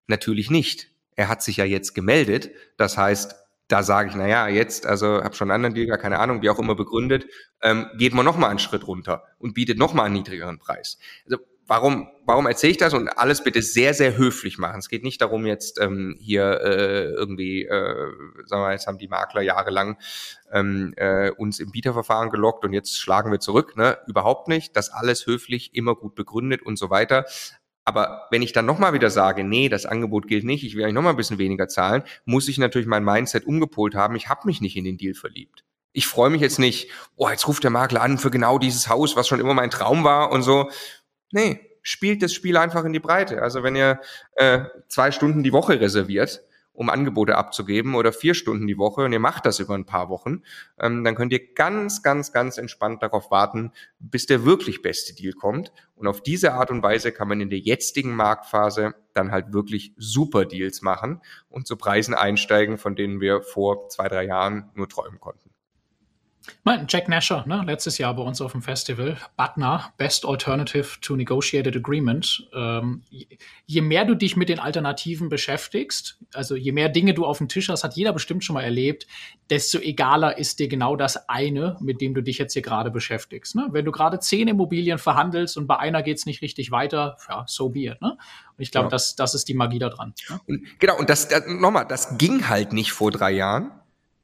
Natürlich nicht. Er hat sich ja jetzt gemeldet. Das heißt, da sage ich, na ja, jetzt, also habe schon einen anderen Deal, keine Ahnung, wie auch immer begründet, ähm, geht man noch mal einen Schritt runter und bietet noch mal einen niedrigeren Preis. Also warum, warum erzähle ich das und alles bitte sehr, sehr höflich machen. Es geht nicht darum, jetzt ähm, hier äh, irgendwie, äh, sagen wir, jetzt haben die Makler jahrelang ähm, äh, uns im Bieterverfahren gelockt und jetzt schlagen wir zurück. Ne? Überhaupt nicht. Das alles höflich, immer gut begründet und so weiter. Aber wenn ich dann nochmal wieder sage, nee, das Angebot gilt nicht, ich will eigentlich nochmal ein bisschen weniger zahlen, muss ich natürlich mein Mindset umgepolt haben. Ich habe mich nicht in den Deal verliebt. Ich freue mich jetzt nicht, oh, jetzt ruft der Makler an für genau dieses Haus, was schon immer mein Traum war und so. Nee, spielt das Spiel einfach in die Breite. Also wenn ihr äh, zwei Stunden die Woche reserviert um Angebote abzugeben oder vier Stunden die Woche und ihr macht das über ein paar Wochen, ähm, dann könnt ihr ganz, ganz, ganz entspannt darauf warten, bis der wirklich beste Deal kommt. Und auf diese Art und Weise kann man in der jetzigen Marktphase dann halt wirklich super Deals machen und zu Preisen einsteigen, von denen wir vor zwei, drei Jahren nur träumen konnten. Jack Nasher, ne, letztes Jahr bei uns auf dem Festival, BATNA, Best Alternative to Negotiated Agreement. Ähm, je mehr du dich mit den Alternativen beschäftigst, also je mehr Dinge du auf dem Tisch hast, hat jeder bestimmt schon mal erlebt, desto egaler ist dir genau das eine, mit dem du dich jetzt hier gerade beschäftigst. Ne? Wenn du gerade zehn Immobilien verhandelst und bei einer geht es nicht richtig weiter, ja, so be it. Ne? Und ich glaube, ja. das, das ist die Magie daran. Ne? Und, genau, und das, das nochmal, das ging halt nicht vor drei Jahren.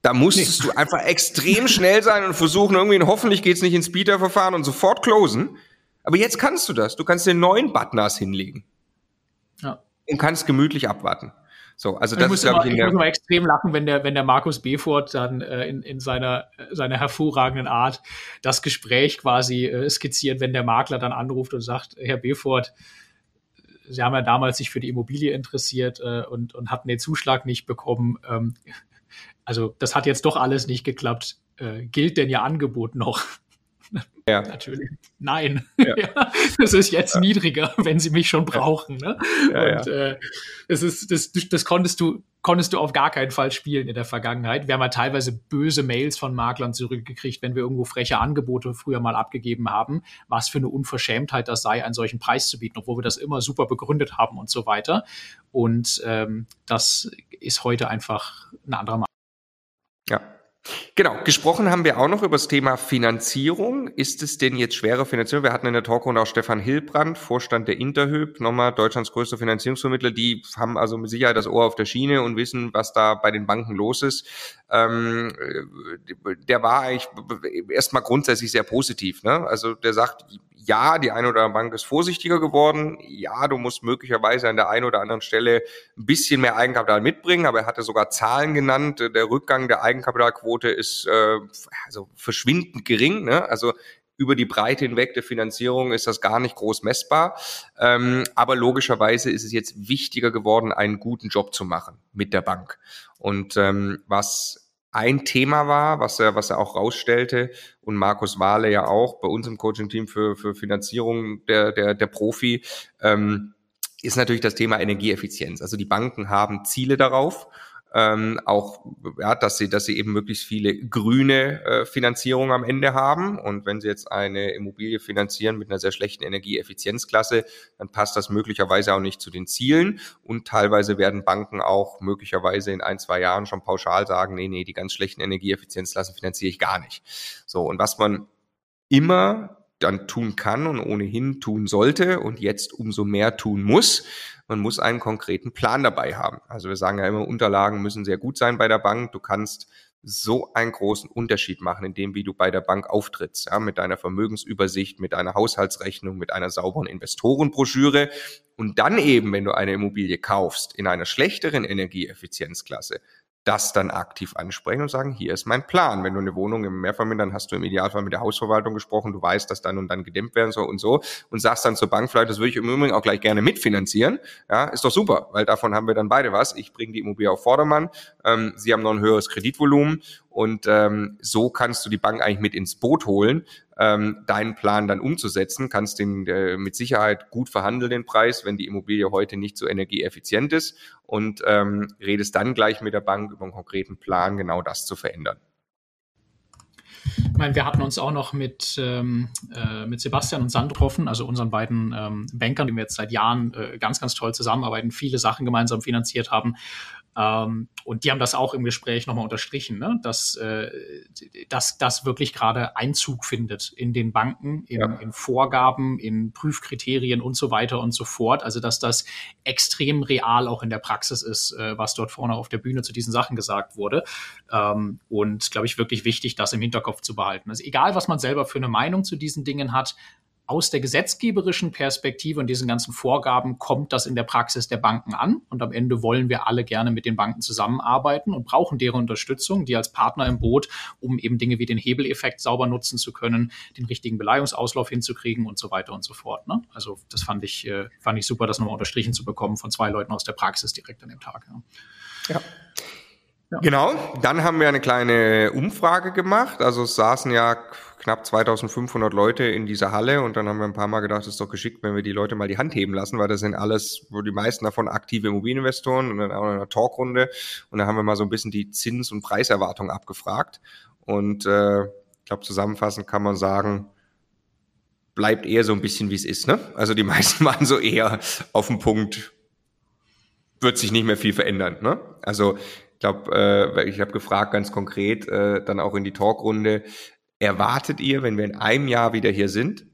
Da musstest nee. du einfach extrem schnell sein und versuchen, irgendwie, hoffentlich geht's nicht ins Bieterverfahren und sofort closen. Aber jetzt kannst du das. Du kannst den neuen Buttners hinlegen. Ja. Und kannst gemütlich abwarten. So, also das ich muss, ist, immer, ich, ich muss immer extrem lachen, wenn der, wenn der Markus Befort dann äh, in, in seiner, seiner hervorragenden Art das Gespräch quasi äh, skizziert, wenn der Makler dann anruft und sagt, Herr Befort, Sie haben ja damals sich für die Immobilie interessiert äh, und, und hatten den Zuschlag nicht bekommen. Ähm, also das hat jetzt doch alles nicht geklappt. Äh, gilt denn Ihr Angebot noch? Ja. Natürlich. Nein. Ja. ja. das ist jetzt ja. niedriger, wenn sie mich schon brauchen. Ne? Ja, und äh, das ist, das, das konntest du, konntest du auf gar keinen Fall spielen in der Vergangenheit. Wir haben ja teilweise böse Mails von Maklern zurückgekriegt, wenn wir irgendwo freche Angebote früher mal abgegeben haben, was für eine Unverschämtheit das sei, einen solchen Preis zu bieten, obwohl wir das immer super begründet haben und so weiter. Und ähm, das ist heute einfach ein anderer Markt. Genau, gesprochen haben wir auch noch über das Thema Finanzierung. Ist es denn jetzt schwere Finanzierung? Wir hatten in der Talkrunde auch Stefan Hilbrand, Vorstand der Interhyp, nochmal Deutschlands größter Finanzierungsvermittler. Die haben also mit Sicherheit das Ohr auf der Schiene und wissen, was da bei den Banken los ist ähm, der war eigentlich erstmal grundsätzlich sehr positiv. Ne? Also der sagt, ja, die eine oder andere Bank ist vorsichtiger geworden. Ja, du musst möglicherweise an der einen oder anderen Stelle ein bisschen mehr Eigenkapital mitbringen, aber er hatte sogar Zahlen genannt. Der Rückgang der Eigenkapitalquote ist äh, also verschwindend gering. Ne? Also über die Breite hinweg der Finanzierung ist das gar nicht groß messbar. Ähm, aber logischerweise ist es jetzt wichtiger geworden, einen guten Job zu machen mit der Bank. Und ähm, was ein Thema war, was er, was er auch rausstellte und Markus Wahle ja auch bei uns im Coaching-Team für, für Finanzierung der, der, der Profi, ähm, ist natürlich das Thema Energieeffizienz. Also die Banken haben Ziele darauf ähm, auch, ja, dass sie, dass sie eben möglichst viele grüne äh, Finanzierung am Ende haben. Und wenn sie jetzt eine Immobilie finanzieren mit einer sehr schlechten Energieeffizienzklasse, dann passt das möglicherweise auch nicht zu den Zielen. Und teilweise werden Banken auch möglicherweise in ein, zwei Jahren schon pauschal sagen, nee, nee, die ganz schlechten Energieeffizienzklassen finanziere ich gar nicht. So, und was man immer dann tun kann und ohnehin tun sollte und jetzt umso mehr tun muss, man muss einen konkreten Plan dabei haben. Also wir sagen ja immer, Unterlagen müssen sehr gut sein bei der Bank. Du kannst so einen großen Unterschied machen, in dem, wie du bei der Bank auftrittst, ja, mit deiner Vermögensübersicht, mit deiner Haushaltsrechnung, mit einer sauberen Investorenbroschüre und dann eben, wenn du eine Immobilie kaufst, in einer schlechteren Energieeffizienzklasse, das dann aktiv ansprechen und sagen, hier ist mein Plan. Wenn du eine Wohnung im Mehrfamilien, dann hast du im Idealfall mit der Hausverwaltung gesprochen, du weißt, dass dann und dann gedämmt werden soll und so und sagst dann zur Bank, vielleicht, das würde ich im Übrigen auch gleich gerne mitfinanzieren. Ja, ist doch super, weil davon haben wir dann beide was. Ich bringe die Immobilie auf Vordermann, ähm, sie haben noch ein höheres Kreditvolumen und ähm, so kannst du die Bank eigentlich mit ins Boot holen, ähm, deinen Plan dann umzusetzen, kannst den äh, mit Sicherheit gut verhandeln, den Preis, wenn die Immobilie heute nicht so energieeffizient ist und ähm, redest dann gleich mit der Bank über einen konkreten Plan, genau das zu verändern. Ich meine, wir hatten uns auch noch mit, ähm, äh, mit Sebastian und Sandro getroffen, also unseren beiden ähm, Bankern, die wir jetzt seit Jahren äh, ganz, ganz toll zusammenarbeiten, viele Sachen gemeinsam finanziert haben. Ähm, und die haben das auch im Gespräch nochmal unterstrichen, ne? dass, äh, dass das wirklich gerade Einzug findet in den Banken, in, ja. in, Vorgaben, in Prüfkriterien und so weiter und so fort. Also dass das extrem real auch in der Praxis ist, äh, was dort vorne auf der Bühne zu diesen Sachen gesagt wurde. Ähm, und glaube ich wirklich wichtig, das im Hinterkopf zu behalten. Also egal, was man selber für eine Meinung zu diesen Dingen hat, aus der gesetzgeberischen Perspektive und diesen ganzen Vorgaben kommt das in der Praxis der Banken an. Und am Ende wollen wir alle gerne mit den Banken zusammenarbeiten und brauchen deren Unterstützung, die als Partner im Boot, um eben Dinge wie den Hebeleffekt sauber nutzen zu können, den richtigen Beleihungsauslauf hinzukriegen und so weiter und so fort. Ne? Also das fand ich, äh, fand ich super, das nochmal unterstrichen zu bekommen von zwei Leuten aus der Praxis direkt an dem Tag. Ja. ja. Ja. Genau, dann haben wir eine kleine Umfrage gemacht. Also es saßen ja knapp 2500 Leute in dieser Halle und dann haben wir ein paar Mal gedacht, es ist doch geschickt, wenn wir die Leute mal die Hand heben lassen, weil das sind alles, wo die meisten davon aktive Immobilieninvestoren und dann auch in einer Talkrunde und da haben wir mal so ein bisschen die Zins- und Preiserwartung abgefragt und äh, ich glaube zusammenfassend kann man sagen, bleibt eher so ein bisschen wie es ist, ne? Also die meisten waren so eher auf dem Punkt, wird sich nicht mehr viel verändern, ne? Also ich glaube, äh, ich habe gefragt ganz konkret, äh, dann auch in die Talkrunde, erwartet ihr, wenn wir in einem Jahr wieder hier sind,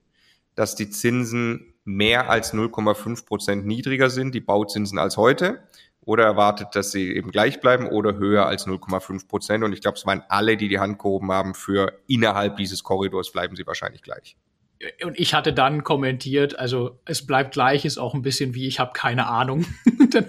dass die Zinsen mehr als 0,5 Prozent niedriger sind, die Bauzinsen als heute? Oder erwartet, dass sie eben gleich bleiben oder höher als 0,5 Prozent? Und ich glaube, es waren alle, die die Hand gehoben haben, für innerhalb dieses Korridors bleiben sie wahrscheinlich gleich und ich hatte dann kommentiert, also es bleibt gleich, ist auch ein bisschen wie, ich habe keine Ahnung.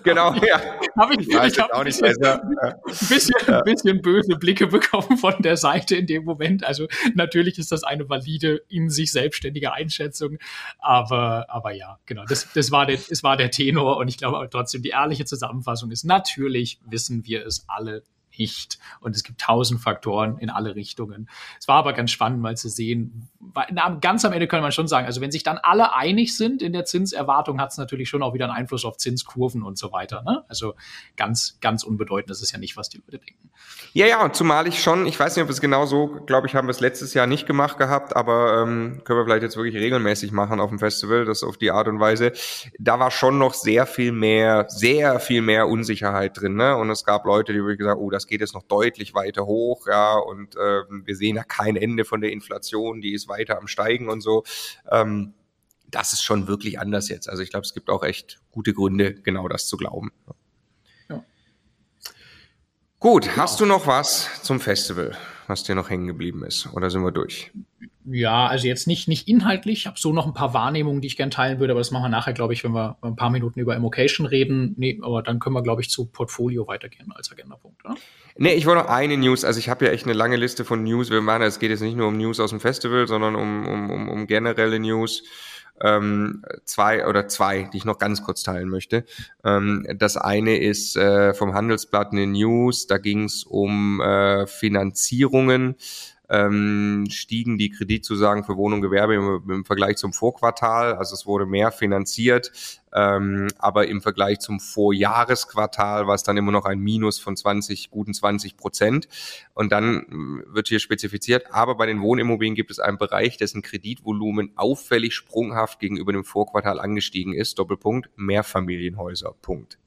Genau, ich, ja. Hab ich, ich, ich hab auch nicht bisschen, ein bisschen, ja. ein bisschen böse Blicke bekommen von der Seite in dem Moment. Also natürlich ist das eine valide, in sich selbstständige Einschätzung. Aber, aber ja, genau, das, das, war der, das war der Tenor. Und ich glaube trotzdem, die ehrliche Zusammenfassung ist, natürlich wissen wir es alle nicht. Und es gibt tausend Faktoren in alle Richtungen. Es war aber ganz spannend mal zu sehen. Ganz am Ende kann man schon sagen, also wenn sich dann alle einig sind in der Zinserwartung, hat es natürlich schon auch wieder einen Einfluss auf Zinskurven und so weiter. Ne? Also ganz, ganz unbedeutend. Das ist ja nicht, was die Leute denken. Ja, ja, und zumal ich schon, ich weiß nicht, ob es genau so, glaube ich, haben wir es letztes Jahr nicht gemacht gehabt, aber ähm, können wir vielleicht jetzt wirklich regelmäßig machen auf dem Festival, das auf die Art und Weise. Da war schon noch sehr viel mehr, sehr viel mehr Unsicherheit drin. Ne? Und es gab Leute, die wirklich gesagt, oh, das geht jetzt noch deutlich weiter hoch, ja, und äh, wir sehen ja kein Ende von der Inflation, die ist weiter am Steigen und so. Ähm, das ist schon wirklich anders jetzt. Also ich glaube, es gibt auch echt gute Gründe, genau das zu glauben. Ja. Gut, hast du noch was zum Festival, was dir noch hängen geblieben ist? Oder sind wir durch? Ja, also jetzt nicht, nicht inhaltlich. Ich habe so noch ein paar Wahrnehmungen, die ich gerne teilen würde, aber das machen wir nachher, glaube ich, wenn wir ein paar Minuten über Immocation reden. Nee, aber dann können wir, glaube ich, zu Portfolio weitergehen als Agendapunkt, oder? Nee, ich wollte noch eine News. Also ich habe ja echt eine lange Liste von News. Wir machen, es geht jetzt nicht nur um News aus dem Festival, sondern um, um, um, um generelle News. Ähm, zwei oder zwei, die ich noch ganz kurz teilen möchte. Ähm, das eine ist äh, vom Handelsblatt eine News, da ging es um äh, Finanzierungen ähm, stiegen die Kreditzusagen für Wohnung und Gewerbe im, im, Vergleich zum Vorquartal. Also es wurde mehr finanziert, ähm, aber im Vergleich zum Vorjahresquartal war es dann immer noch ein Minus von 20, guten 20 Prozent. Und dann wird hier spezifiziert, aber bei den Wohnimmobilien gibt es einen Bereich, dessen Kreditvolumen auffällig sprunghaft gegenüber dem Vorquartal angestiegen ist. Doppelpunkt, Mehrfamilienhäuser. Punkt.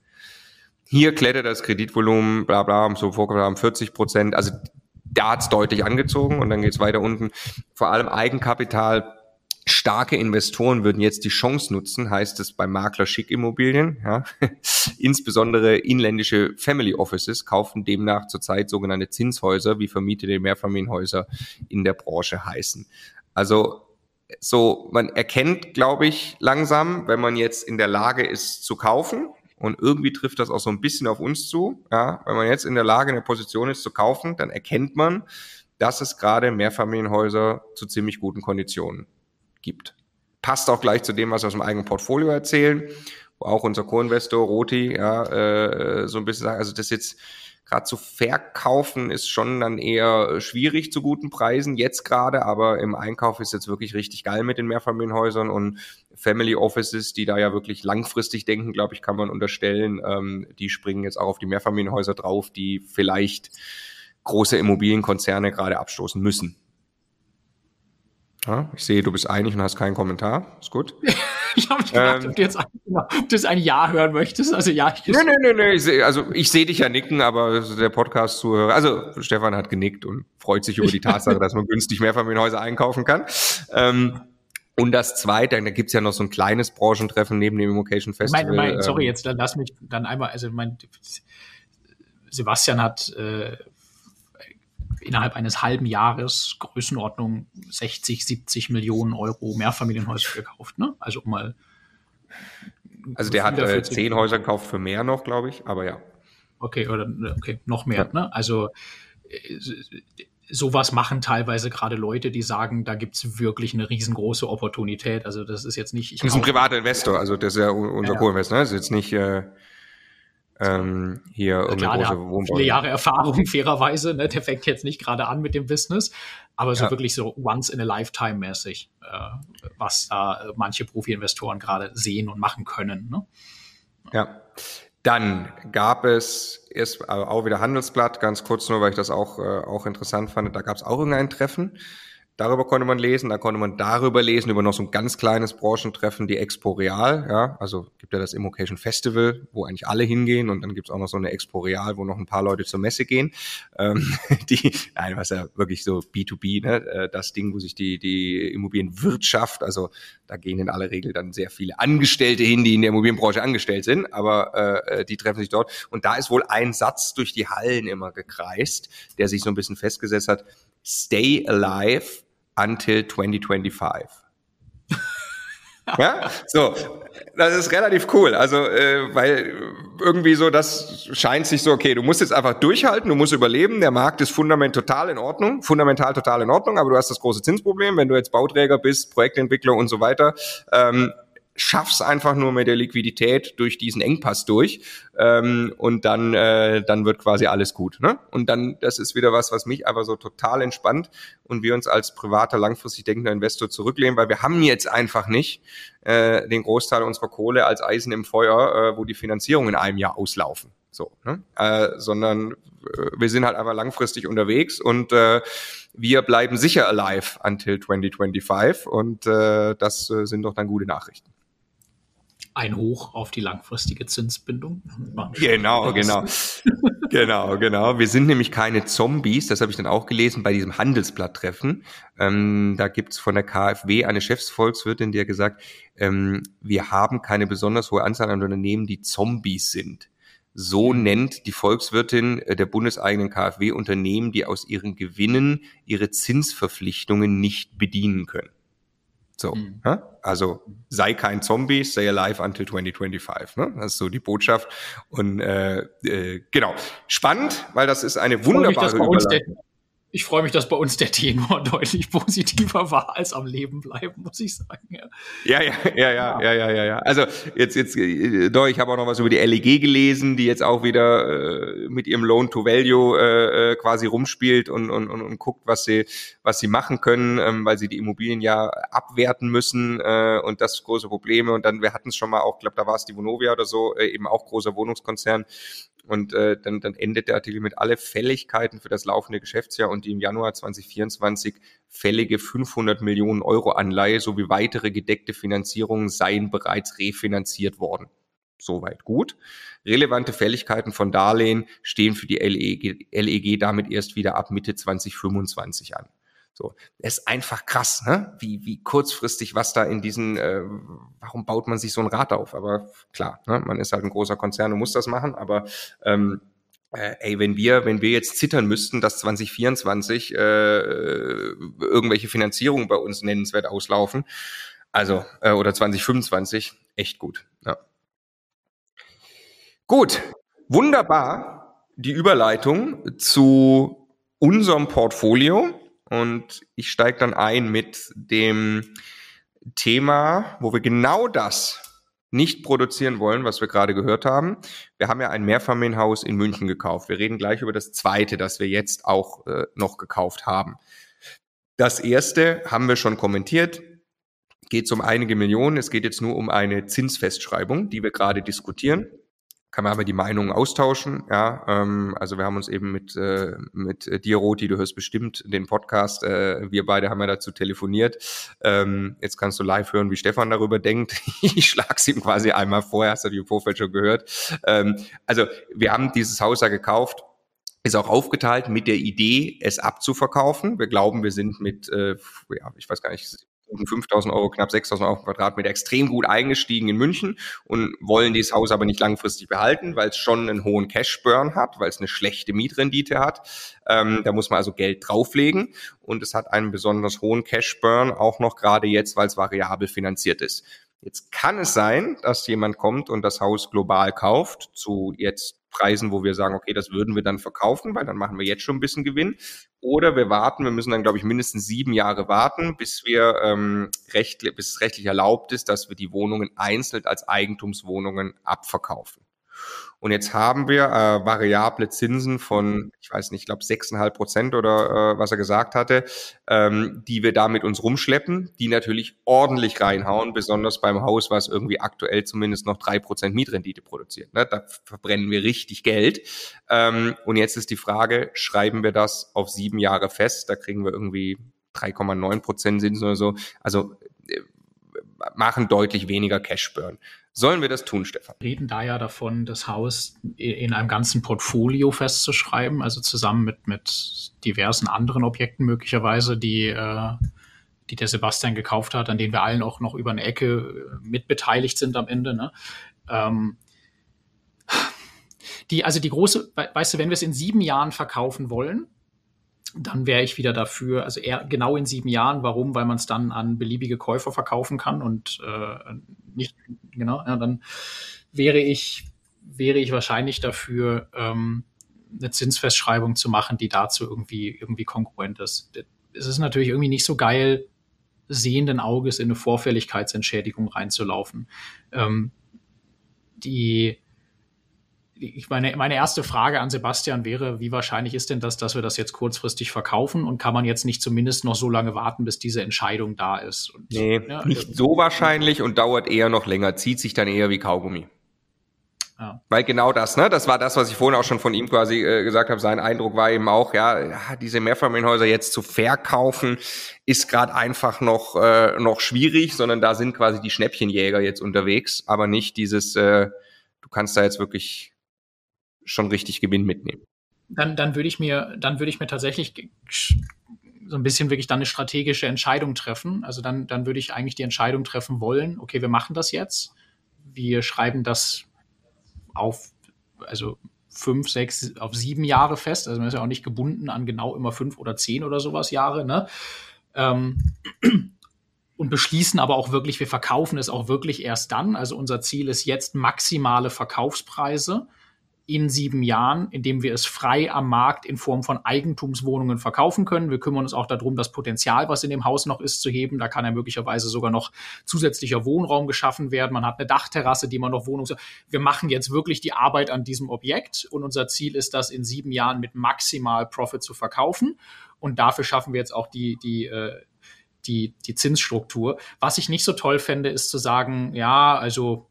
Hier klettert das Kreditvolumen, bla bla, so Vorquartal um 40 Prozent. Also da hat's deutlich angezogen und dann geht's weiter unten. Vor allem Eigenkapital. Starke Investoren würden jetzt die Chance nutzen, heißt es bei Makler Schick Immobilien. Ja. Insbesondere inländische Family Offices kaufen demnach zurzeit sogenannte Zinshäuser, wie vermietete Mehrfamilienhäuser in der Branche heißen. Also so, man erkennt, glaube ich, langsam, wenn man jetzt in der Lage ist zu kaufen, und irgendwie trifft das auch so ein bisschen auf uns zu. Ja, wenn man jetzt in der Lage, in der Position ist zu kaufen, dann erkennt man, dass es gerade Mehrfamilienhäuser zu ziemlich guten Konditionen gibt. Passt auch gleich zu dem, was wir aus dem eigenen Portfolio erzählen, wo auch unser Co-Investor Roti ja, äh, so ein bisschen sagt, also das jetzt gerade zu verkaufen ist schon dann eher schwierig zu guten Preisen, jetzt gerade, aber im Einkauf ist jetzt wirklich richtig geil mit den Mehrfamilienhäusern und Family Offices, die da ja wirklich langfristig denken, glaube ich, kann man unterstellen, ähm, die springen jetzt auch auf die Mehrfamilienhäuser drauf, die vielleicht große Immobilienkonzerne gerade abstoßen müssen. Ja, ich sehe, du bist einig und hast keinen Kommentar. Ist gut. ich habe mich gefragt, ähm, ob, du jetzt ein, ob du jetzt ein Ja hören möchtest. Also ja, ich nee, nee. Ich seh, also ich sehe dich ja nicken, aber der Podcast-Zuhörer, also Stefan hat genickt und freut sich über die Tatsache, dass man günstig Mehrfamilienhäuser einkaufen kann. Ähm, und das Zweite, da gibt's ja noch so ein kleines Branchentreffen neben dem Immocation Festival. Mein, mein, sorry, ähm, jetzt lass mich dann einmal, also mein Sebastian hat äh, innerhalb eines halben Jahres Größenordnung 60, 70 Millionen Euro Mehrfamilienhäuser gekauft. Ne? Also um mal. Also der hat äh, zehn Häuser gekauft für mehr noch, glaube ich, aber ja. Okay, oder okay, noch mehr. Ja. Ne? Also äh, sowas machen teilweise gerade Leute, die sagen, da gibt's wirklich eine riesengroße Opportunität. Also das ist jetzt nicht. Ich das ist ein privater Investor, also das ist ja unser ja, Co-Investor, ne? Das ist jetzt nicht. Äh ähm, hier irgendeine Klar, große Wohnbau. Viele Jahre Erfahrung, fairerweise. Ne? Der fängt jetzt nicht gerade an mit dem Business, aber so ja. wirklich so once in a lifetime mäßig, äh, was da äh, manche Profi-Investoren gerade sehen und machen können. Ne? Ja. Dann gab es erst auch wieder Handelsblatt, ganz kurz nur, weil ich das auch, äh, auch interessant fand. Da gab es auch irgendein Treffen. Darüber konnte man lesen, da konnte man darüber lesen, über noch so ein ganz kleines Branchentreffen, die Expo Real, ja, also gibt ja das Immocation Festival, wo eigentlich alle hingehen und dann gibt's auch noch so eine Expo Real, wo noch ein paar Leute zur Messe gehen, ähm, die, nein, was ja wirklich so B2B, ne, äh, das Ding, wo sich die, die Immobilienwirtschaft, also da gehen in aller Regel dann sehr viele Angestellte hin, die in der Immobilienbranche angestellt sind, aber äh, die treffen sich dort. Und da ist wohl ein Satz durch die Hallen immer gekreist, der sich so ein bisschen festgesetzt hat, Stay alive until 2025. ja, so, das ist relativ cool. Also, äh, weil irgendwie so, das scheint sich so, okay, du musst jetzt einfach durchhalten, du musst überleben. Der Markt ist fundamental total in Ordnung, fundamental total in Ordnung, aber du hast das große Zinsproblem, wenn du jetzt Bauträger bist, Projektentwickler und so weiter. Ähm, schaff's einfach nur mit der Liquidität durch diesen Engpass durch ähm, und dann äh, dann wird quasi alles gut. Ne? Und dann das ist wieder was, was mich einfach so total entspannt und wir uns als privater langfristig denkender Investor zurücklehnen, weil wir haben jetzt einfach nicht äh, den Großteil unserer Kohle als Eisen im Feuer, äh, wo die Finanzierung in einem Jahr auslaufen. So, ne? äh, sondern äh, wir sind halt einfach langfristig unterwegs und äh, wir bleiben sicher alive until 2025 und äh, das äh, sind doch dann gute Nachrichten ein Hoch auf die langfristige Zinsbindung. Genau, genau. genau, genau. Wir sind nämlich keine Zombies, das habe ich dann auch gelesen bei diesem Handelsblatttreffen. Ähm, da gibt's von der KfW eine Chefsvolkswirtin, die hat gesagt, ähm, wir haben keine besonders hohe Anzahl an Unternehmen, die Zombies sind. So mhm. nennt die Volkswirtin äh, der bundeseigenen KfW Unternehmen, die aus ihren Gewinnen ihre Zinsverpflichtungen nicht bedienen können. So, mhm. ne? also sei kein Zombie, stay alive until 2025. Ne? Das ist so die Botschaft. Und äh, äh, genau, spannend, weil das ist eine wunderbare Überleitung ich freue mich, dass bei uns der Tenor deutlich positiver war als am Leben bleiben, muss ich sagen. Ja, ja, ja, ja, ja, ja, ja. ja, ja. Also jetzt, jetzt, äh, doch, ich habe auch noch was über die LEG gelesen, die jetzt auch wieder äh, mit ihrem Loan to Value äh, äh, quasi rumspielt und, und, und, und guckt, was sie, was sie machen können, ähm, weil sie die Immobilien ja abwerten müssen äh, und das große Probleme. Und dann, wir hatten es schon mal auch, glaube da war es die Vonovia oder so, äh, eben auch großer Wohnungskonzern, und äh, dann, dann endet der Artikel mit alle Fälligkeiten für das laufende Geschäftsjahr und die im Januar 2024 fällige 500 Millionen Euro Anleihe sowie weitere gedeckte Finanzierungen seien bereits refinanziert worden. Soweit gut. Relevante Fälligkeiten von Darlehen stehen für die LEG, LEG damit erst wieder ab Mitte 2025 an. So, es ist einfach krass, ne? wie, wie kurzfristig was da in diesen, äh, warum baut man sich so ein Rad auf? Aber klar, ne? man ist halt ein großer Konzern und muss das machen, aber ähm, äh, ey, wenn wir, wenn wir jetzt zittern müssten, dass 2024 äh, irgendwelche Finanzierungen bei uns nennenswert auslaufen, also äh, oder 2025, echt gut. Ja. Gut, wunderbar die Überleitung zu unserem Portfolio und ich steige dann ein mit dem Thema, wo wir genau das nicht produzieren wollen, was wir gerade gehört haben. Wir haben ja ein Mehrfamilienhaus in München gekauft. Wir reden gleich über das zweite, das wir jetzt auch äh, noch gekauft haben. Das erste haben wir schon kommentiert. Geht um einige Millionen. Es geht jetzt nur um eine Zinsfestschreibung, die wir gerade diskutieren kann man aber die Meinungen austauschen. Ja, ähm, also wir haben uns eben mit äh, mit dir, Roti, du hörst bestimmt den Podcast. Äh, wir beide haben ja dazu telefoniert. Ähm, jetzt kannst du live hören, wie Stefan darüber denkt. ich schlag's ihm quasi einmal vorher, hast du die im Vorfeld schon gehört. Ähm, also wir haben dieses Haus ja gekauft ist auch aufgeteilt mit der Idee, es abzuverkaufen. Wir glauben, wir sind mit, äh, ja, ich weiß gar nicht, 5000 Euro, knapp 6000 Euro Quadratmeter extrem gut eingestiegen in München und wollen dieses Haus aber nicht langfristig behalten, weil es schon einen hohen Cash-Burn hat, weil es eine schlechte Mietrendite hat. Ähm, da muss man also Geld drauflegen und es hat einen besonders hohen Cash-Burn, auch noch gerade jetzt, weil es variabel finanziert ist. Jetzt kann es sein, dass jemand kommt und das Haus global kauft zu jetzt Preisen, wo wir sagen, okay, das würden wir dann verkaufen, weil dann machen wir jetzt schon ein bisschen Gewinn. Oder wir warten, wir müssen dann, glaube ich, mindestens sieben Jahre warten, bis wir ähm, recht, bis es rechtlich erlaubt ist, dass wir die Wohnungen einzeln als Eigentumswohnungen abverkaufen. Und jetzt haben wir äh, variable Zinsen von, ich weiß nicht, ich glaube sechseinhalb Prozent oder äh, was er gesagt hatte, ähm, die wir da mit uns rumschleppen, die natürlich ordentlich reinhauen, besonders beim Haus, was irgendwie aktuell zumindest noch drei Prozent Mietrendite produziert. Ne? Da verbrennen wir richtig Geld. Ähm, und jetzt ist die Frage, schreiben wir das auf sieben Jahre fest? Da kriegen wir irgendwie 3,9 Prozent Zinsen oder so. Also machen deutlich weniger Cashburn. Sollen wir das tun, Stefan? Wir reden da ja davon, das Haus in einem ganzen Portfolio festzuschreiben, also zusammen mit, mit diversen anderen Objekten möglicherweise, die, äh, die der Sebastian gekauft hat, an denen wir allen auch noch über eine Ecke mitbeteiligt sind am Ende. Ne? Ähm, die, also die große, weißt du, wenn wir es in sieben Jahren verkaufen wollen, dann wäre ich wieder dafür, also eher genau in sieben Jahren. Warum? Weil man es dann an beliebige Käufer verkaufen kann und äh, nicht, genau, ja, dann wäre ich, wäre ich wahrscheinlich dafür, ähm, eine Zinsfestschreibung zu machen, die dazu irgendwie, irgendwie konkurrent ist. Es ist natürlich irgendwie nicht so geil, sehenden Auges in eine Vorfälligkeitsentschädigung reinzulaufen. Ähm, die, ich meine, meine erste Frage an Sebastian wäre, wie wahrscheinlich ist denn das, dass wir das jetzt kurzfristig verkaufen und kann man jetzt nicht zumindest noch so lange warten, bis diese Entscheidung da ist? Und, nee, ja, nicht so wahrscheinlich und dauert eher noch länger, zieht sich dann eher wie Kaugummi. Ja. Weil genau das, ne, das war das, was ich vorhin auch schon von ihm quasi äh, gesagt habe. Sein Eindruck war eben auch, ja, ja diese Mehrfamilienhäuser jetzt zu verkaufen, ist gerade einfach noch äh, noch schwierig, sondern da sind quasi die Schnäppchenjäger jetzt unterwegs, aber nicht dieses, äh, du kannst da jetzt wirklich schon richtig Gewinn mitnehmen. Dann, dann würde ich mir, dann würde ich mir tatsächlich so ein bisschen wirklich dann eine strategische Entscheidung treffen. Also dann, dann würde ich eigentlich die Entscheidung treffen wollen, okay, wir machen das jetzt. Wir schreiben das auf, also fünf, sechs, auf sieben Jahre fest. Also man ist ja auch nicht gebunden an genau immer fünf oder zehn oder sowas Jahre, ne? Ähm, und beschließen aber auch wirklich, wir verkaufen es auch wirklich erst dann. Also unser Ziel ist jetzt maximale Verkaufspreise in sieben Jahren, indem wir es frei am Markt in Form von Eigentumswohnungen verkaufen können. Wir kümmern uns auch darum, das Potenzial, was in dem Haus noch ist, zu heben. Da kann ja möglicherweise sogar noch zusätzlicher Wohnraum geschaffen werden. Man hat eine Dachterrasse, die man noch Wohnungs... Wir machen jetzt wirklich die Arbeit an diesem Objekt und unser Ziel ist, das in sieben Jahren mit maximal Profit zu verkaufen. Und dafür schaffen wir jetzt auch die, die, äh, die, die Zinsstruktur. Was ich nicht so toll fände, ist zu sagen, ja, also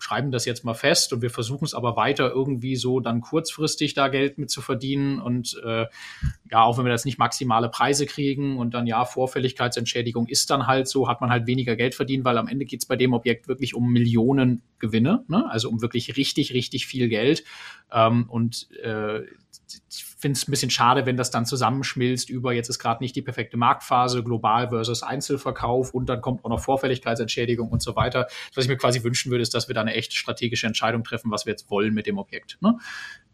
schreiben das jetzt mal fest und wir versuchen es aber weiter irgendwie so dann kurzfristig da Geld mit zu verdienen und äh, ja, auch wenn wir das nicht maximale Preise kriegen und dann ja, Vorfälligkeitsentschädigung ist dann halt so, hat man halt weniger Geld verdient, weil am Ende geht es bei dem Objekt wirklich um Millionen Gewinne, ne? also um wirklich richtig, richtig viel Geld ähm, und äh, finde es ein bisschen schade, wenn das dann zusammenschmilzt über jetzt ist gerade nicht die perfekte Marktphase, global versus Einzelverkauf und dann kommt auch noch Vorfälligkeitsentschädigung und so weiter. Was ich mir quasi wünschen würde, ist, dass wir da eine echt strategische Entscheidung treffen, was wir jetzt wollen mit dem Objekt. Ne?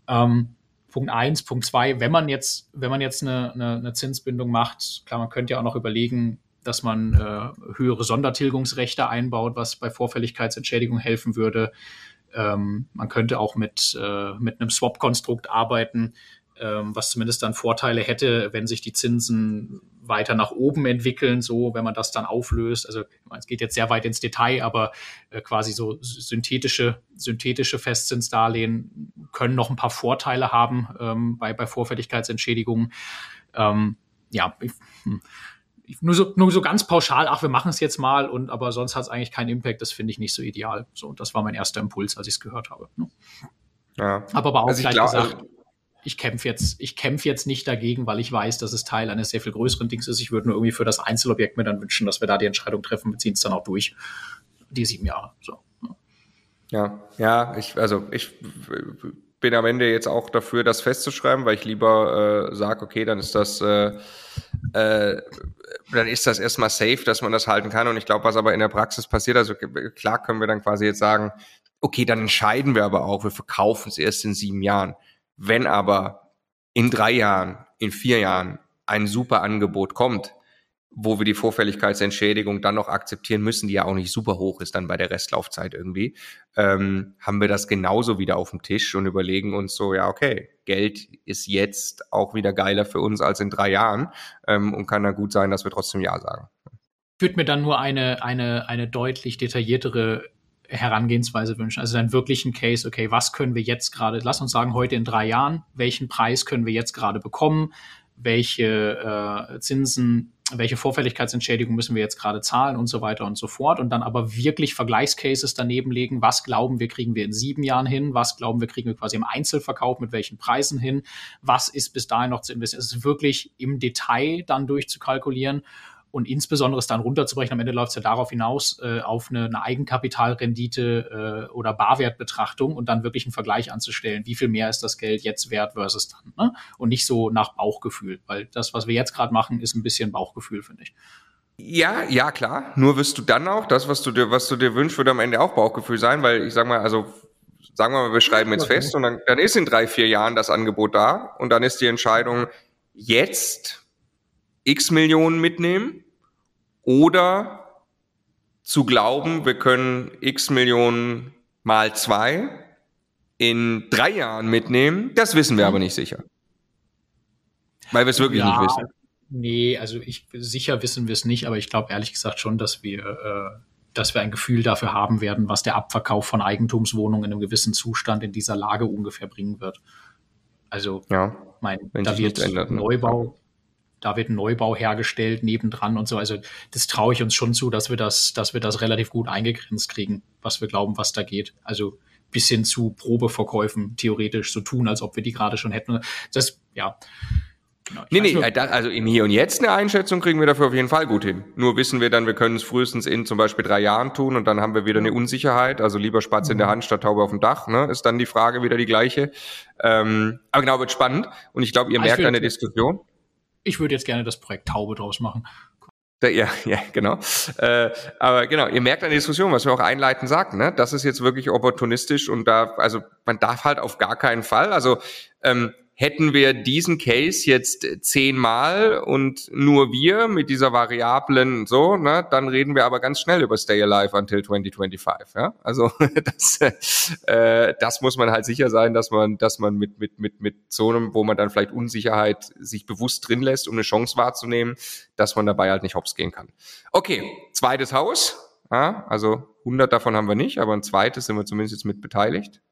Ähm, Punkt eins, Punkt zwei, wenn man jetzt, wenn man jetzt eine, eine, eine Zinsbindung macht, klar, man könnte ja auch noch überlegen, dass man äh, höhere Sondertilgungsrechte einbaut, was bei Vorfälligkeitsentschädigung helfen würde. Ähm, man könnte auch mit, äh, mit einem Swap-Konstrukt arbeiten, was zumindest dann Vorteile hätte, wenn sich die Zinsen weiter nach oben entwickeln, so wenn man das dann auflöst. Also es geht jetzt sehr weit ins Detail, aber äh, quasi so synthetische, synthetische Festzinsdarlehen können noch ein paar Vorteile haben ähm, bei, bei Vorfälligkeitsentschädigungen. Ähm, ja, ich, hm nur so, nur so ganz pauschal, ach, wir machen es jetzt mal, und aber sonst hat es eigentlich keinen Impact, das finde ich nicht so ideal. So, das war mein erster Impuls, als ich es gehört habe. Ne? Ja. Aber, aber auch also gleich glaub, gesagt, also ich kämpfe jetzt, ich kämpfe jetzt nicht dagegen, weil ich weiß, dass es Teil eines sehr viel größeren Dings ist. Ich würde nur irgendwie für das Einzelobjekt mir dann wünschen, dass wir da die Entscheidung treffen, wir ziehen es dann auch durch. Die sieben Jahre. So. Ja, ja, ich, also ich bin am Ende jetzt auch dafür, das festzuschreiben, weil ich lieber äh, sage, okay, dann ist das äh, äh, dann ist das erstmal safe, dass man das halten kann. Und ich glaube, was aber in der Praxis passiert, also klar können wir dann quasi jetzt sagen, okay, dann entscheiden wir aber auch, wir verkaufen es erst in sieben Jahren. Wenn aber in drei Jahren, in vier Jahren ein super Angebot kommt, wo wir die Vorfälligkeitsentschädigung dann noch akzeptieren müssen, die ja auch nicht super hoch ist dann bei der Restlaufzeit irgendwie, ähm, haben wir das genauso wieder auf dem Tisch und überlegen uns so, ja, okay, Geld ist jetzt auch wieder geiler für uns als in drei Jahren ähm, und kann dann gut sein, dass wir trotzdem Ja sagen. Würde mir dann nur eine, eine, eine deutlich detailliertere Herangehensweise wünschen. Also dann wirklich ein Case, okay, was können wir jetzt gerade, lass uns sagen, heute in drei Jahren, welchen Preis können wir jetzt gerade bekommen, welche äh, Zinsen welche Vorfälligkeitsentschädigung müssen wir jetzt gerade zahlen und so weiter und so fort. Und dann aber wirklich Vergleichscases daneben legen. Was glauben wir, kriegen wir in sieben Jahren hin? Was glauben wir, kriegen wir quasi im Einzelverkauf mit welchen Preisen hin? Was ist bis dahin noch zu investieren? Es ist wirklich im Detail dann durchzukalkulieren und insbesondere es dann runterzubrechen. Am Ende läuft es ja darauf hinaus, äh, auf eine, eine Eigenkapitalrendite äh, oder Barwertbetrachtung und dann wirklich einen Vergleich anzustellen. Wie viel mehr ist das Geld jetzt wert versus dann? Ne? Und nicht so nach Bauchgefühl, weil das, was wir jetzt gerade machen, ist ein bisschen Bauchgefühl, finde ich. Ja, ja, klar. Nur wirst du dann auch das, was du dir, was du dir wünschst, wird am Ende auch Bauchgefühl sein, weil ich sag mal, also sagen wir mal, wir schreiben jetzt fest und dann, dann ist in drei, vier Jahren das Angebot da und dann ist die Entscheidung jetzt x Millionen mitnehmen oder zu glauben, wir können x Millionen mal zwei in drei Jahren mitnehmen, das wissen wir aber nicht sicher. Weil wir es wirklich ja, nicht wissen. Nee, also ich sicher wissen wir es nicht, aber ich glaube ehrlich gesagt schon, dass wir, äh, dass wir ein Gefühl dafür haben werden, was der Abverkauf von Eigentumswohnungen in einem gewissen Zustand in dieser Lage ungefähr bringen wird. Also, ja, mein, da wird ändert, ne? Neubau, da wird ein Neubau hergestellt nebendran und so. Also das traue ich uns schon zu, dass wir das, dass wir das relativ gut eingegrenzt kriegen, was wir glauben, was da geht. Also bis hin zu Probeverkäufen theoretisch so tun, als ob wir die gerade schon hätten. Das, ja. Genau, nee, nee, nur, also im Hier und Jetzt eine Einschätzung kriegen wir dafür auf jeden Fall gut hin. Nur wissen wir dann, wir können es frühestens in zum Beispiel drei Jahren tun und dann haben wir wieder eine Unsicherheit. Also lieber Spatz in der mhm. Hand statt Taube auf dem Dach, ne? ist dann die Frage wieder die gleiche. Ähm, aber genau, wird spannend und ich glaube, ihr also merkt eine Diskussion ich würde jetzt gerne das Projekt Taube draus machen. Ja, ja, genau. Äh, aber genau, ihr merkt an der Diskussion, was wir auch einleitend sagten, ne? Das ist jetzt wirklich opportunistisch und da, also man darf halt auf gar keinen Fall, also ähm, hätten wir diesen Case jetzt zehnmal und nur wir mit dieser Variablen so, ne, dann reden wir aber ganz schnell über Stay Alive until 2025. Ja? Also das, äh, das muss man halt sicher sein, dass man, dass man mit, mit, mit, mit so einem, wo man dann vielleicht Unsicherheit sich bewusst drin lässt, um eine Chance wahrzunehmen, dass man dabei halt nicht hops gehen kann. Okay, zweites Haus. Ja, also 100 davon haben wir nicht, aber ein zweites sind wir zumindest jetzt mit beteiligt.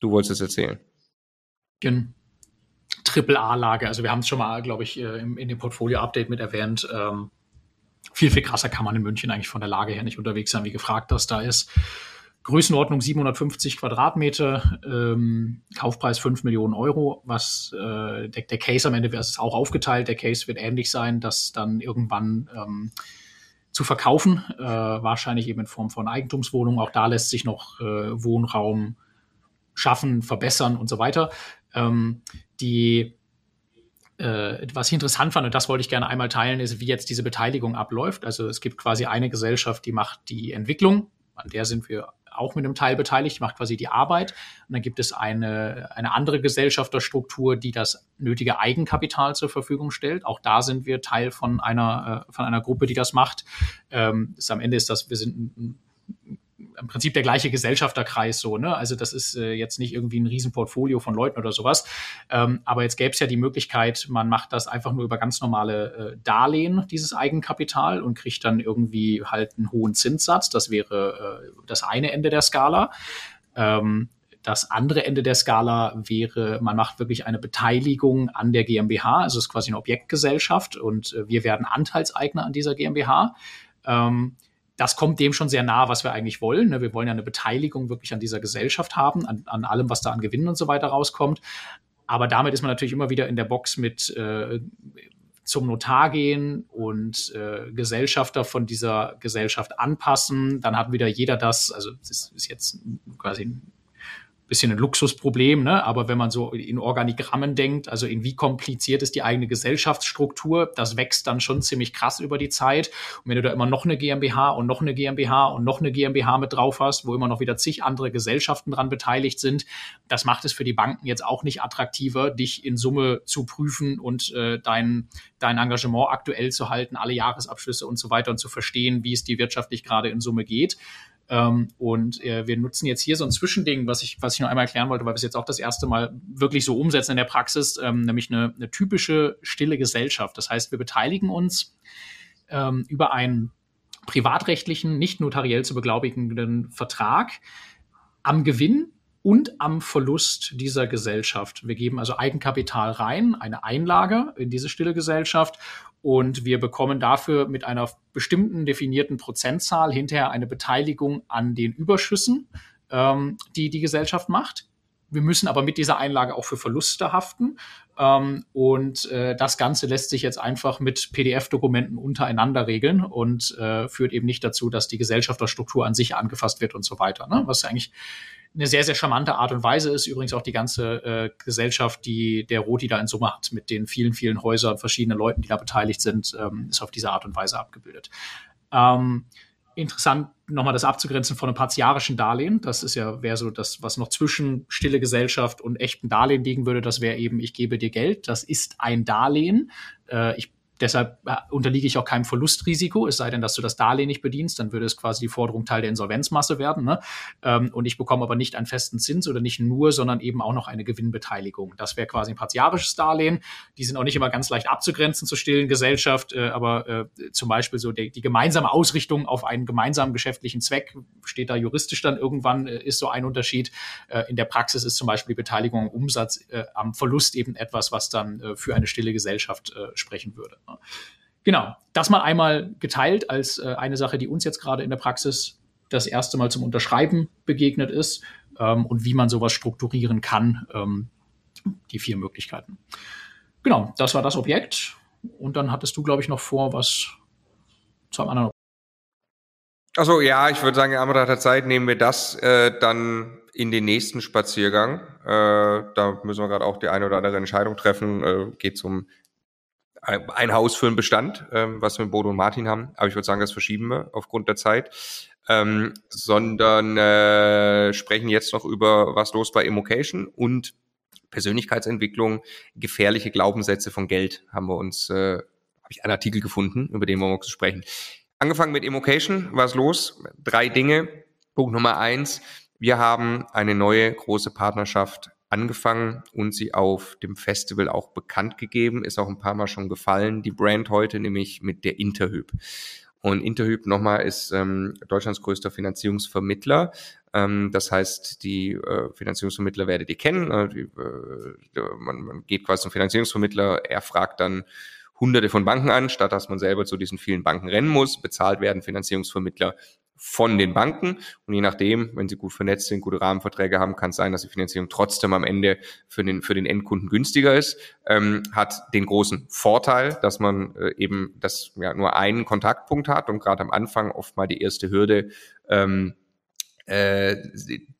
Du wolltest es erzählen. Genau. Triple-A-Lage. Also wir haben es schon mal, glaube ich, äh, in dem Portfolio-Update mit erwähnt. Ähm, viel, viel krasser kann man in München eigentlich von der Lage her nicht unterwegs sein, wie gefragt das da ist. Größenordnung 750 Quadratmeter, ähm, Kaufpreis 5 Millionen Euro, was äh, der, der, Case am Ende ist auch aufgeteilt. Der Case wird ähnlich sein, dass dann irgendwann ähm, zu verkaufen, äh, wahrscheinlich eben in Form von Eigentumswohnungen. Auch da lässt sich noch äh, Wohnraum schaffen, verbessern und so weiter. Ähm, die äh, was ich interessant fand, und das wollte ich gerne einmal teilen, ist, wie jetzt diese Beteiligung abläuft. Also es gibt quasi eine Gesellschaft, die macht die Entwicklung, an der sind wir auch mit einem Teil beteiligt, macht quasi die Arbeit. Und dann gibt es eine, eine andere Gesellschafterstruktur, die das nötige Eigenkapital zur Verfügung stellt. Auch da sind wir Teil von einer, äh, von einer Gruppe, die das macht. Ähm, ist, am Ende ist das, wir sind ein, im Prinzip der gleiche Gesellschafterkreis so, ne? Also das ist äh, jetzt nicht irgendwie ein Riesenportfolio von Leuten oder sowas. Ähm, aber jetzt gäbe es ja die Möglichkeit, man macht das einfach nur über ganz normale äh, Darlehen, dieses Eigenkapital, und kriegt dann irgendwie halt einen hohen Zinssatz. Das wäre äh, das eine Ende der Skala. Ähm, das andere Ende der Skala wäre, man macht wirklich eine Beteiligung an der GmbH, also es ist quasi eine Objektgesellschaft und äh, wir werden Anteilseigner an dieser GmbH. Ähm, das kommt dem schon sehr nah, was wir eigentlich wollen. Ne? Wir wollen ja eine Beteiligung wirklich an dieser Gesellschaft haben, an, an allem, was da an Gewinnen und so weiter rauskommt. Aber damit ist man natürlich immer wieder in der Box mit äh, zum Notar gehen und äh, Gesellschafter von dieser Gesellschaft anpassen. Dann hat wieder jeder das, also das ist jetzt quasi bisschen ein Luxusproblem, ne? aber wenn man so in Organigrammen denkt, also in wie kompliziert ist die eigene Gesellschaftsstruktur, das wächst dann schon ziemlich krass über die Zeit. Und wenn du da immer noch eine GmbH und noch eine GmbH und noch eine GmbH mit drauf hast, wo immer noch wieder zig andere Gesellschaften dran beteiligt sind, das macht es für die Banken jetzt auch nicht attraktiver, dich in Summe zu prüfen und äh, dein, dein Engagement aktuell zu halten, alle Jahresabschlüsse und so weiter und zu verstehen, wie es dir wirtschaftlich gerade in Summe geht. Ähm, und äh, wir nutzen jetzt hier so ein Zwischending, was ich, was ich noch einmal erklären wollte, weil wir es jetzt auch das erste Mal wirklich so umsetzen in der Praxis, ähm, nämlich eine, eine typische stille Gesellschaft. Das heißt, wir beteiligen uns ähm, über einen privatrechtlichen, nicht notariell zu beglaubigenden Vertrag am Gewinn und am Verlust dieser Gesellschaft. Wir geben also Eigenkapital rein, eine Einlage in diese stille Gesellschaft und wir bekommen dafür mit einer bestimmten definierten Prozentzahl hinterher eine Beteiligung an den Überschüssen, ähm, die die Gesellschaft macht. Wir müssen aber mit dieser Einlage auch für Verluste haften. Ähm, und äh, das Ganze lässt sich jetzt einfach mit PDF-Dokumenten untereinander regeln und äh, führt eben nicht dazu, dass die Gesellschafterstruktur an sich angefasst wird und so weiter. Ne? Was eigentlich eine sehr, sehr charmante Art und Weise ist. Übrigens auch die ganze äh, Gesellschaft, die der Roti da in Summe hat, mit den vielen, vielen Häusern, verschiedenen Leuten, die da beteiligt sind, ähm, ist auf diese Art und Weise abgebildet. Ähm, interessant, nochmal das abzugrenzen von einem partiarischen Darlehen. Das ist ja, wäre so das, was noch zwischen stille Gesellschaft und echten Darlehen liegen würde. Das wäre eben, ich gebe dir Geld. Das ist ein Darlehen. Äh, ich Deshalb äh, unterliege ich auch keinem Verlustrisiko, es sei denn, dass du das Darlehen nicht bedienst, dann würde es quasi die Forderung Teil der Insolvenzmasse werden. Ne? Ähm, und ich bekomme aber nicht einen festen Zins oder nicht nur, sondern eben auch noch eine Gewinnbeteiligung. Das wäre quasi ein partiarisches Darlehen. Die sind auch nicht immer ganz leicht abzugrenzen zur stillen Gesellschaft, äh, aber äh, zum Beispiel so die, die, gemeinsame Ausrichtung auf einen gemeinsamen geschäftlichen Zweck steht da juristisch dann irgendwann, ist so ein Unterschied. In der Praxis ist zum Beispiel die Beteiligung am Umsatz, am Verlust eben etwas, was dann für eine stille Gesellschaft sprechen würde. Genau, das mal einmal geteilt als äh, eine Sache, die uns jetzt gerade in der Praxis das erste Mal zum Unterschreiben begegnet ist ähm, und wie man sowas strukturieren kann. Ähm, die vier Möglichkeiten. Genau, das war das Objekt. Und dann hattest du, glaube ich, noch vor, was zu einem anderen. Also ja, ich würde sagen, in anderer Zeit nehmen wir das äh, dann in den nächsten Spaziergang. Äh, da müssen wir gerade auch die eine oder andere Entscheidung treffen. Äh, geht zum ein Haus für einen Bestand, ähm, was wir mit Bodo und Martin haben. Aber ich würde sagen, das verschieben wir aufgrund der Zeit. Ähm, sondern äh, sprechen jetzt noch über was los bei Immocation und Persönlichkeitsentwicklung, gefährliche Glaubenssätze von Geld haben wir uns, äh, habe ich einen Artikel gefunden, über den wir morgen sprechen. Angefangen mit Immocation, was los? Drei Dinge. Punkt Nummer eins, wir haben eine neue große Partnerschaft angefangen und sie auf dem Festival auch bekannt gegeben, ist auch ein paar Mal schon gefallen, die Brand heute, nämlich mit der Interhyp. Und Interhyp nochmal ist ähm, Deutschlands größter Finanzierungsvermittler. Ähm, das heißt, die äh, Finanzierungsvermittler werdet ihr kennen. Äh, die, äh, man, man geht quasi zum Finanzierungsvermittler, er fragt dann hunderte von Banken an, statt dass man selber zu diesen vielen Banken rennen muss. Bezahlt werden Finanzierungsvermittler von den Banken. Und je nachdem, wenn sie gut vernetzt sind, gute Rahmenverträge haben, kann es sein, dass die Finanzierung trotzdem am Ende für den, für den Endkunden günstiger ist. Ähm, hat den großen Vorteil, dass man äh, eben das ja nur einen Kontaktpunkt hat und gerade am Anfang oft mal die erste Hürde ähm, äh,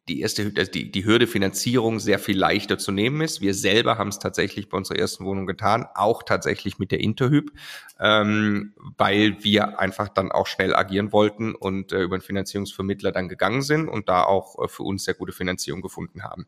die erste also die, die Hürde Finanzierung sehr viel leichter zu nehmen ist. Wir selber haben es tatsächlich bei unserer ersten Wohnung getan, auch tatsächlich mit der Interhyp, ähm, weil wir einfach dann auch schnell agieren wollten und äh, über einen Finanzierungsvermittler dann gegangen sind und da auch äh, für uns sehr gute Finanzierung gefunden haben.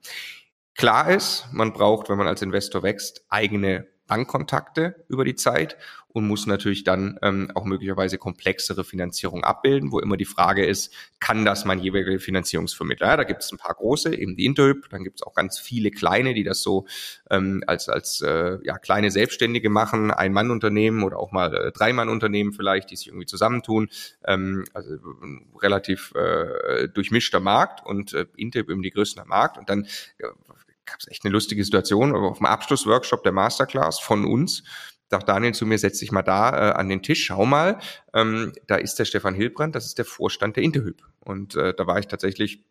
Klar ist, man braucht, wenn man als Investor wächst, eigene Bankkontakte über die Zeit und muss natürlich dann ähm, auch möglicherweise komplexere Finanzierung abbilden, wo immer die Frage ist, kann das mein jeweiliger Finanzierungsvermittler? Ja, da gibt es ein paar große, eben die Interhyp, dann gibt es auch ganz viele kleine, die das so ähm, als, als äh, ja, kleine Selbstständige machen, Ein-Mann-Unternehmen oder auch mal äh, Drei-Mann-Unternehmen vielleicht, die sich irgendwie zusammentun. Ähm, also relativ äh, durchmischter Markt und äh, Interhyp eben die größte Markt und dann äh, gab es echt eine lustige Situation, aber auf dem Abschlussworkshop der Masterclass von uns sagt Daniel zu mir, setz dich mal da äh, an den Tisch, schau mal, ähm, da ist der Stefan Hilbrand, das ist der Vorstand der Interhyp. Und äh, da war ich tatsächlich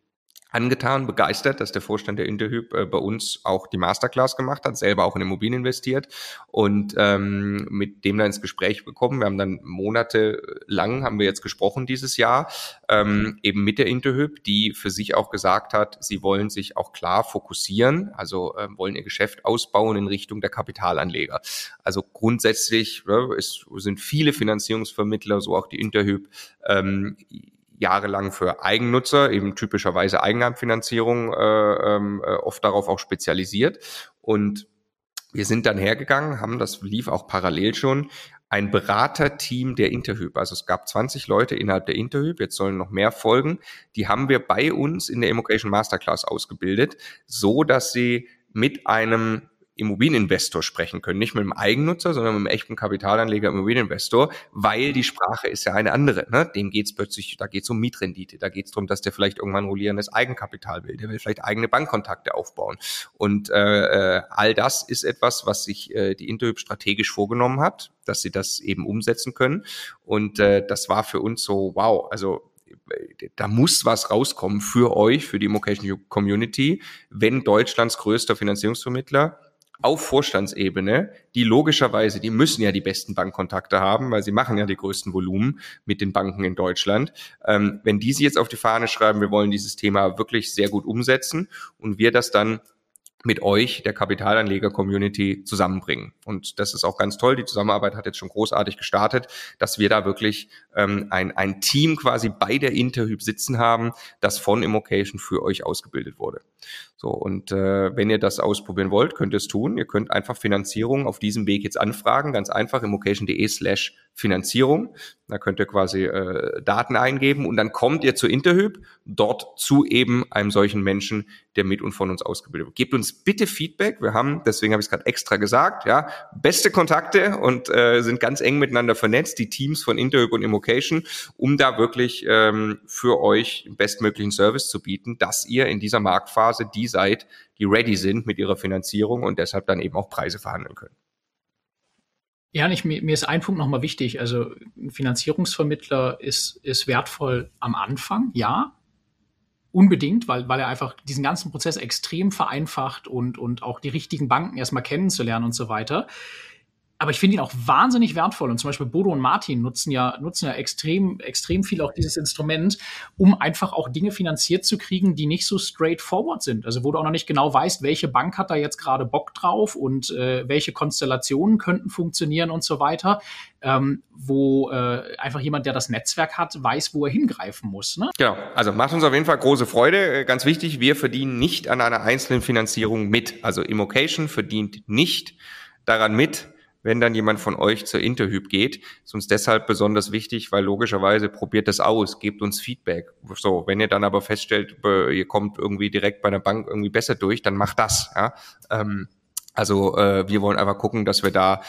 angetan, begeistert, dass der Vorstand der Interhyp äh, bei uns auch die Masterclass gemacht hat, selber auch in Immobilien investiert und ähm, mit dem dann ins Gespräch bekommen. Wir haben dann monatelang, haben wir jetzt gesprochen dieses Jahr, ähm, eben mit der Interhyp, die für sich auch gesagt hat, sie wollen sich auch klar fokussieren, also äh, wollen ihr Geschäft ausbauen in Richtung der Kapitalanleger. Also grundsätzlich äh, es sind viele Finanzierungsvermittler, so auch die Interhyp, ähm, jahrelang für Eigennutzer, eben typischerweise Eigenheimfinanzierung, äh, ähm, äh, oft darauf auch spezialisiert. Und wir sind dann hergegangen, haben, das lief auch parallel schon, ein Beraterteam der Interhyp. Also es gab 20 Leute innerhalb der Interhyp, jetzt sollen noch mehr folgen. Die haben wir bei uns in der Immocation Masterclass ausgebildet, so dass sie mit einem Immobilieninvestor sprechen können. Nicht mit einem Eigennutzer, sondern mit einem echten Kapitalanleger, Immobilieninvestor, weil die Sprache ist ja eine andere. Ne? Dem geht's plötzlich, da geht's um Mietrendite, da geht's darum, dass der vielleicht irgendwann rollierendes Eigenkapital will, der will vielleicht eigene Bankkontakte aufbauen. Und äh, äh all das ist etwas, was sich äh, die Interhyp strategisch vorgenommen hat, dass sie das eben umsetzen können. Und äh, das war für uns so, wow, also da muss was rauskommen für euch, für die Immocation Community, wenn Deutschlands größter Finanzierungsvermittler auf Vorstandsebene, die logischerweise, die müssen ja die besten Bankkontakte haben, weil sie machen ja die größten Volumen mit den Banken in Deutschland. Ähm, wenn die sie jetzt auf die Fahne schreiben, wir wollen dieses Thema wirklich sehr gut umsetzen und wir das dann mit euch, der Kapitalanleger-Community, zusammenbringen. Und das ist auch ganz toll. Die Zusammenarbeit hat jetzt schon großartig gestartet, dass wir da wirklich ähm, ein, ein Team quasi bei der Interhyp sitzen haben, das von Immocation für euch ausgebildet wurde. So, und äh, wenn ihr das ausprobieren wollt, könnt ihr es tun. Ihr könnt einfach Finanzierung auf diesem Weg jetzt anfragen, ganz einfach immocation.de slash Finanzierung. Da könnt ihr quasi äh, Daten eingeben und dann kommt ihr zur Interhyp, dort zu eben einem solchen Menschen, der mit und von uns ausgebildet wird. Gebt uns bitte Feedback. Wir haben, deswegen habe ich es gerade extra gesagt, ja, beste Kontakte und äh, sind ganz eng miteinander vernetzt, die Teams von Interhyp und Immocation, um da wirklich ähm, für euch bestmöglichen Service zu bieten, dass ihr in dieser Marktphase die seid, die ready sind mit ihrer Finanzierung und deshalb dann eben auch Preise verhandeln können. Ja, nicht, mir, mir ist ein Punkt nochmal wichtig. Also ein Finanzierungsvermittler ist, ist wertvoll am Anfang, ja, unbedingt, weil, weil er einfach diesen ganzen Prozess extrem vereinfacht und, und auch die richtigen Banken erstmal kennenzulernen und so weiter aber ich finde ihn auch wahnsinnig wertvoll. Und zum Beispiel Bodo und Martin nutzen ja, nutzen ja extrem, extrem viel auch dieses Instrument, um einfach auch Dinge finanziert zu kriegen, die nicht so straightforward sind. Also wo du auch noch nicht genau weißt, welche Bank hat da jetzt gerade Bock drauf und äh, welche Konstellationen könnten funktionieren und so weiter. Ähm, wo äh, einfach jemand, der das Netzwerk hat, weiß, wo er hingreifen muss. Ne? Genau, also macht uns auf jeden Fall große Freude. Äh, ganz wichtig, wir verdienen nicht an einer einzelnen Finanzierung mit. Also Immocation verdient nicht daran mit, wenn dann jemand von euch zur Interhyp geht. Ist uns deshalb besonders wichtig, weil logischerweise probiert das aus, gebt uns Feedback. So, wenn ihr dann aber feststellt, ihr kommt irgendwie direkt bei einer Bank irgendwie besser durch, dann macht das. Ja? Ähm, also äh, wir wollen einfach gucken, dass wir da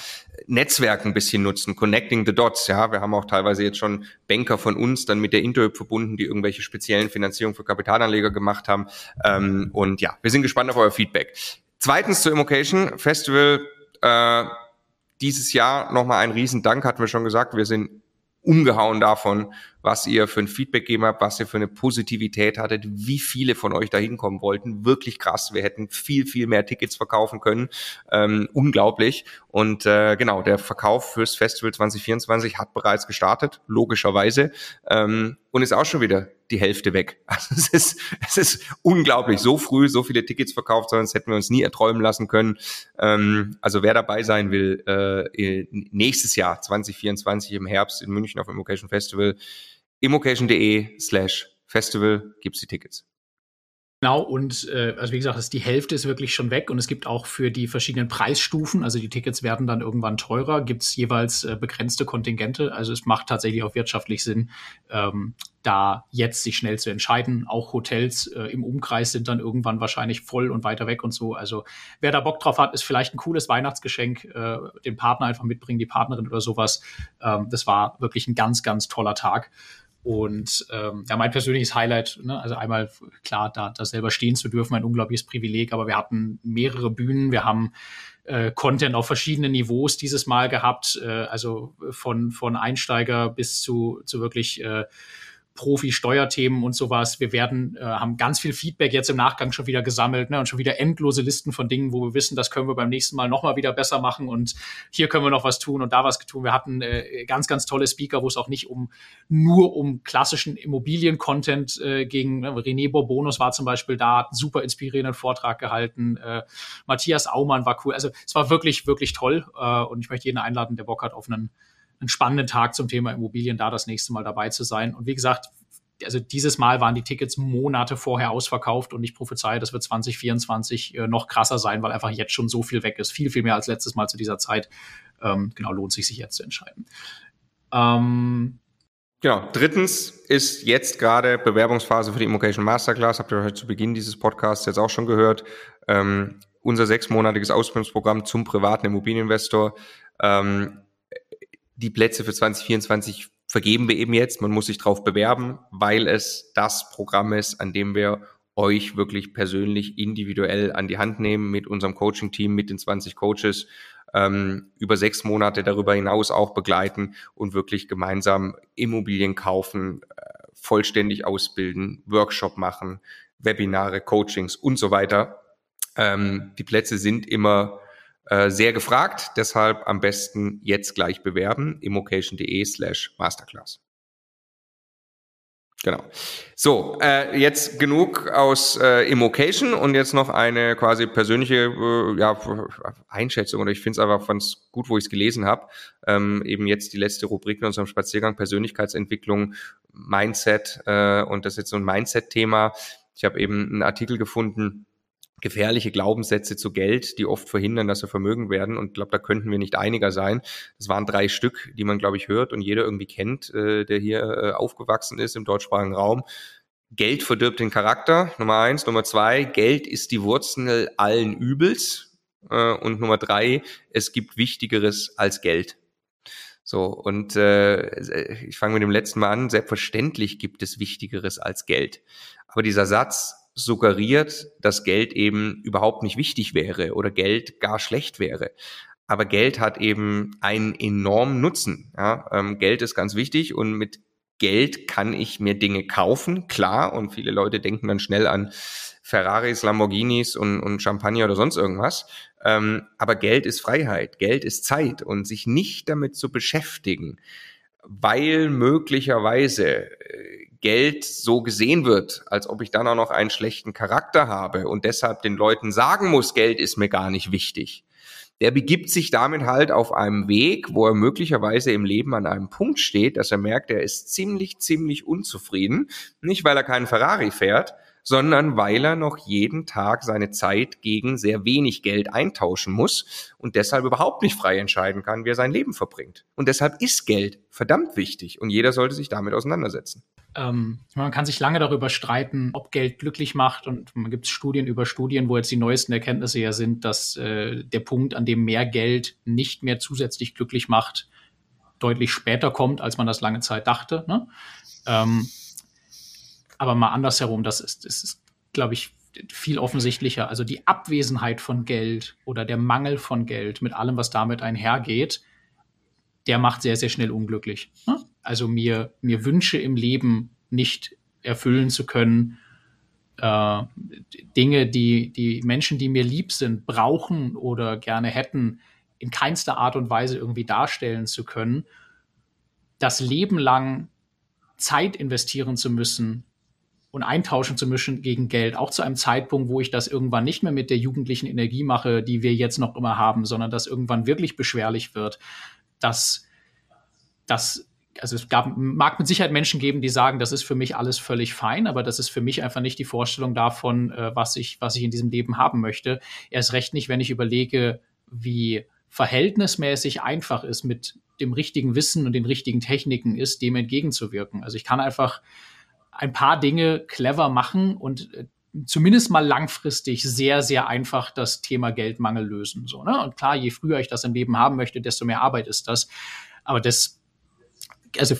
Netzwerk ein bisschen nutzen, connecting the dots. Ja, wir haben auch teilweise jetzt schon Banker von uns dann mit der Interhyp verbunden, die irgendwelche speziellen Finanzierungen für Kapitalanleger gemacht haben. Ähm, und ja, wir sind gespannt auf euer Feedback. Zweitens zur Immocation Festival. Äh, dieses Jahr nochmal ein Riesendank, hatten wir schon gesagt. Wir sind umgehauen davon, was ihr für ein Feedback gegeben habt, was ihr für eine Positivität hattet, wie viele von euch da hinkommen wollten. Wirklich krass. Wir hätten viel, viel mehr Tickets verkaufen können. Ähm, unglaublich. Und äh, genau, der Verkauf fürs Festival 2024 hat bereits gestartet, logischerweise. Ähm, und ist auch schon wieder die Hälfte weg. Also es ist, es ist unglaublich. So früh, so viele Tickets verkauft, sonst hätten wir uns nie erträumen lassen können. Ähm, also wer dabei sein will, äh, nächstes Jahr, 2024 im Herbst in München auf dem Immocation Festival, immocation.de slash Festival gibt's die Tickets. Genau, und äh, also wie gesagt, das, die Hälfte ist wirklich schon weg und es gibt auch für die verschiedenen Preisstufen, also die Tickets werden dann irgendwann teurer, gibt's jeweils äh, begrenzte Kontingente. Also es macht tatsächlich auch wirtschaftlich Sinn, ähm, da jetzt sich schnell zu entscheiden. Auch Hotels äh, im Umkreis sind dann irgendwann wahrscheinlich voll und weiter weg und so. Also wer da Bock drauf hat, ist vielleicht ein cooles Weihnachtsgeschenk, äh, den Partner einfach mitbringen, die Partnerin oder sowas. Ähm, das war wirklich ein ganz, ganz toller Tag. Und ähm, ja, mein persönliches Highlight, ne, also einmal klar, da, da selber stehen zu dürfen, ein unglaubliches Privileg, aber wir hatten mehrere Bühnen, wir haben äh, Content auf verschiedenen Niveaus dieses Mal gehabt, äh, also von, von Einsteiger bis zu, zu wirklich äh, Profi-Steuerthemen und sowas. Wir werden, äh, haben ganz viel Feedback jetzt im Nachgang schon wieder gesammelt ne, und schon wieder endlose Listen von Dingen, wo wir wissen, das können wir beim nächsten Mal nochmal wieder besser machen und hier können wir noch was tun und da was tun. Wir hatten äh, ganz, ganz tolle Speaker, wo es auch nicht um nur um klassischen Immobilien-Content äh, ging. Ne, René Bourbonus war zum Beispiel da, hat einen super inspirierenden Vortrag gehalten. Äh, Matthias Aumann war cool. Also es war wirklich, wirklich toll äh, und ich möchte jeden einladen, der Bock hat auf einen einen spannenden Tag zum Thema Immobilien, da das nächste Mal dabei zu sein. Und wie gesagt, also dieses Mal waren die Tickets Monate vorher ausverkauft und ich prophezeie, das wird 2024 äh, noch krasser sein, weil einfach jetzt schon so viel weg ist. Viel, viel mehr als letztes Mal zu dieser Zeit. Ähm, genau, lohnt sich, sich jetzt zu entscheiden. Ähm, Genau. Drittens ist jetzt gerade Bewerbungsphase für die Immocation Masterclass. Habt ihr heute zu Beginn dieses Podcasts jetzt auch schon gehört. Ähm, unser sechsmonatiges Ausbildungsprogramm zum privaten Immobilieninvestor. Ähm, die Plätze für 2024 vergeben wir eben jetzt. Man muss sich darauf bewerben, weil es das Programm ist, an dem wir euch wirklich persönlich individuell an die Hand nehmen mit unserem Coaching-Team, mit den 20 Coaches, ähm, über sechs Monate darüber hinaus auch begleiten und wirklich gemeinsam Immobilien kaufen, äh, vollständig ausbilden, Workshop machen, Webinare, Coachings und so weiter. Ähm, die Plätze sind immer äh, sehr gefragt, deshalb am besten jetzt gleich bewerben, immocation.de slash masterclass. Genau. So, äh, jetzt genug aus äh, Immocation und jetzt noch eine quasi persönliche äh, ja, Einschätzung oder ich finde es einfach ganz gut, wo ich es gelesen habe. Ähm, eben jetzt die letzte Rubrik in unserem Spaziergang Persönlichkeitsentwicklung, Mindset äh, und das ist jetzt so ein Mindset-Thema. Ich habe eben einen Artikel gefunden, gefährliche Glaubenssätze zu Geld, die oft verhindern, dass wir Vermögen werden. Und ich glaube, da könnten wir nicht einiger sein. Das waren drei Stück, die man, glaube ich, hört und jeder irgendwie kennt, äh, der hier äh, aufgewachsen ist im deutschsprachigen Raum. Geld verdirbt den Charakter, Nummer eins. Nummer zwei, Geld ist die Wurzel allen Übels. Äh, und Nummer drei, es gibt Wichtigeres als Geld. So, und äh, ich fange mit dem letzten Mal an. Selbstverständlich gibt es Wichtigeres als Geld. Aber dieser Satz, suggeriert, dass Geld eben überhaupt nicht wichtig wäre oder Geld gar schlecht wäre. Aber Geld hat eben einen enormen Nutzen. Ja? Ähm, Geld ist ganz wichtig und mit Geld kann ich mir Dinge kaufen, klar. Und viele Leute denken dann schnell an Ferraris, Lamborghinis und, und Champagner oder sonst irgendwas. Ähm, aber Geld ist Freiheit, Geld ist Zeit und sich nicht damit zu beschäftigen, weil möglicherweise äh, Geld so gesehen wird, als ob ich dann auch noch einen schlechten Charakter habe und deshalb den Leuten sagen muss, Geld ist mir gar nicht wichtig. Der begibt sich damit halt auf einem Weg, wo er möglicherweise im Leben an einem Punkt steht, dass er merkt, er ist ziemlich, ziemlich unzufrieden. Nicht, weil er keinen Ferrari fährt, sondern weil er noch jeden Tag seine Zeit gegen sehr wenig Geld eintauschen muss und deshalb überhaupt nicht frei entscheiden kann, wie er sein Leben verbringt. Und deshalb ist Geld verdammt wichtig und jeder sollte sich damit auseinandersetzen. Ähm, man kann sich lange darüber streiten, ob Geld glücklich macht. Und man gibt Studien über Studien, wo jetzt die neuesten Erkenntnisse ja sind, dass äh, der Punkt, an dem mehr Geld nicht mehr zusätzlich glücklich macht, deutlich später kommt, als man das lange Zeit dachte. Ne? Ähm, aber mal andersherum, das ist, das ist glaube ich, viel offensichtlicher. Also die Abwesenheit von Geld oder der Mangel von Geld mit allem, was damit einhergeht, der macht sehr, sehr schnell unglücklich. Ne? Also mir, mir Wünsche im Leben nicht erfüllen zu können, äh, Dinge, die die Menschen, die mir lieb sind, brauchen oder gerne hätten, in keinster Art und Weise irgendwie darstellen zu können, das Leben lang Zeit investieren zu müssen und eintauschen zu müssen gegen Geld, auch zu einem Zeitpunkt, wo ich das irgendwann nicht mehr mit der jugendlichen Energie mache, die wir jetzt noch immer haben, sondern das irgendwann wirklich beschwerlich wird, dass das also es gab, mag mit Sicherheit Menschen geben, die sagen, das ist für mich alles völlig fein, aber das ist für mich einfach nicht die Vorstellung davon, äh, was ich, was ich in diesem Leben haben möchte. Erst recht nicht, wenn ich überlege, wie verhältnismäßig einfach ist, mit dem richtigen Wissen und den richtigen Techniken ist, dem entgegenzuwirken. Also ich kann einfach ein paar Dinge clever machen und äh, zumindest mal langfristig sehr, sehr einfach das Thema Geldmangel lösen. So, ne? Und klar, je früher ich das im Leben haben möchte, desto mehr Arbeit ist das. Aber das also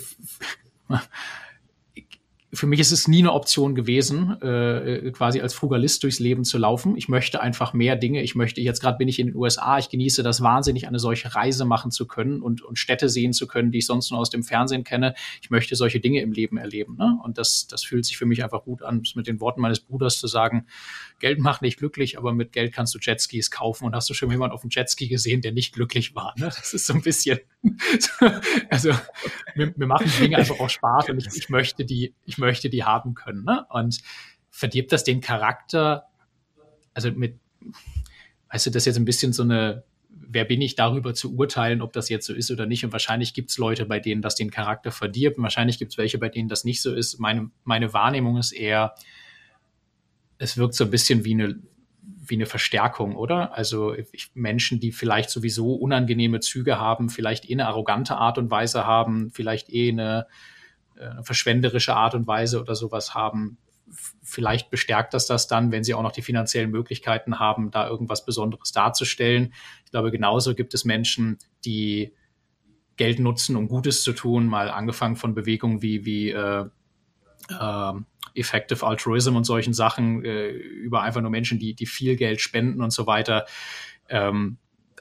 für mich ist es nie eine Option gewesen, äh, quasi als Frugalist durchs Leben zu laufen. Ich möchte einfach mehr Dinge. Ich möchte, jetzt gerade bin ich in den USA, ich genieße das wahnsinnig, eine solche Reise machen zu können und, und Städte sehen zu können, die ich sonst nur aus dem Fernsehen kenne. Ich möchte solche Dinge im Leben erleben. Ne? Und das, das fühlt sich für mich einfach gut an, mit den Worten meines Bruders zu sagen, Geld macht nicht glücklich, aber mit Geld kannst du Jetskis kaufen. Und hast du schon mal jemanden auf dem Jetski gesehen, der nicht glücklich war? Ne? Das ist so ein bisschen, also mir, mir machen Dinge einfach auch Spaß und ich, ich möchte die, ich möchte die haben können. Ne? Und verdirbt das den Charakter, also mit, weißt du, das ist jetzt ein bisschen so eine, wer bin ich darüber zu urteilen, ob das jetzt so ist oder nicht. Und wahrscheinlich gibt es Leute, bei denen das den Charakter verdirbt. Und wahrscheinlich gibt es welche, bei denen das nicht so ist. Meine, meine Wahrnehmung ist eher, es wirkt so ein bisschen wie eine, wie eine Verstärkung, oder? Also ich, Menschen, die vielleicht sowieso unangenehme Züge haben, vielleicht eh eine arrogante Art und Weise haben, vielleicht eh eine äh, verschwenderische Art und Weise oder sowas haben. Vielleicht bestärkt das das dann, wenn sie auch noch die finanziellen Möglichkeiten haben, da irgendwas Besonderes darzustellen. Ich glaube, genauso gibt es Menschen, die Geld nutzen, um Gutes zu tun, mal angefangen von Bewegungen wie, wie äh, äh, Effective Altruism und solchen Sachen, äh, über einfach nur Menschen, die, die viel Geld spenden und so weiter. Ähm,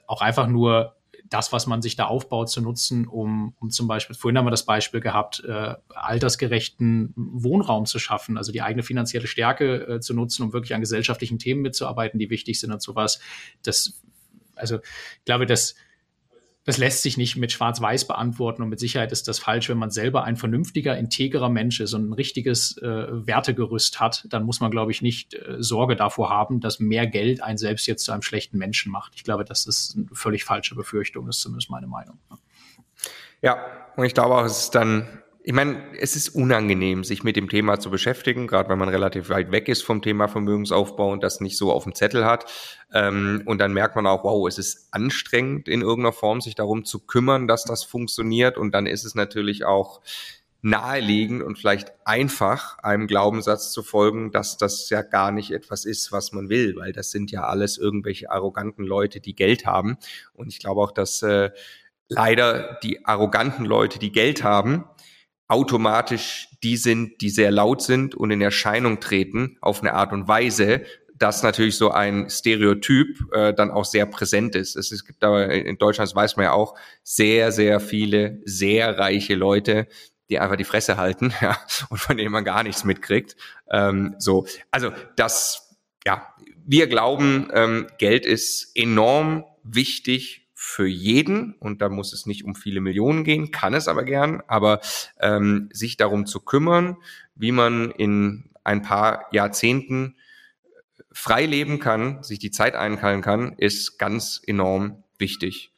auch einfach nur das, was man sich da aufbaut, zu nutzen, um, um zum Beispiel, vorhin haben wir das Beispiel gehabt, äh, altersgerechten Wohnraum zu schaffen, also die eigene finanzielle Stärke äh, zu nutzen, um wirklich an gesellschaftlichen Themen mitzuarbeiten, die wichtig sind und sowas. Das, also ich glaube, dass das lässt sich nicht mit Schwarz-Weiß beantworten und mit Sicherheit ist das falsch, wenn man selber ein vernünftiger, integrer Mensch ist und ein richtiges äh, Wertegerüst hat, dann muss man, glaube ich, nicht äh, Sorge davor haben, dass mehr Geld einen selbst jetzt zu einem schlechten Menschen macht. Ich glaube, das eine völlig falsche Befürchtung, ist zumindest meine Meinung. Ja, und ich glaube auch, es ist dann ich meine, es ist unangenehm, sich mit dem Thema zu beschäftigen, gerade wenn man relativ weit weg ist vom Thema Vermögensaufbau und das nicht so auf dem Zettel hat. Ähm, und dann merkt man auch, wow, es ist anstrengend in irgendeiner Form, sich darum zu kümmern, dass das funktioniert. Und dann ist es natürlich auch naheliegend und vielleicht einfach, einem Glaubenssatz zu folgen, dass das ja gar nicht etwas ist, was man will, weil das sind ja alles irgendwelche arroganten Leute, die Geld haben. Und ich glaube auch, dass äh, leider die arroganten Leute, die Geld haben, automatisch die sind, die sehr laut sind und in Erscheinung treten auf eine Art und Weise, dass natürlich so ein Stereotyp äh, dann auch sehr präsent ist. Es, es gibt aber in Deutschland, das weiß man ja auch, sehr, sehr viele sehr reiche Leute, die einfach die Fresse halten ja, und von denen man gar nichts mitkriegt. Ähm, so, also das, ja, wir glauben, ähm, Geld ist enorm wichtig für jeden und da muss es nicht um viele Millionen gehen, kann es aber gern, aber ähm, sich darum zu kümmern, wie man in ein paar Jahrzehnten frei leben kann, sich die Zeit einkeilen kann, ist ganz enorm wichtig.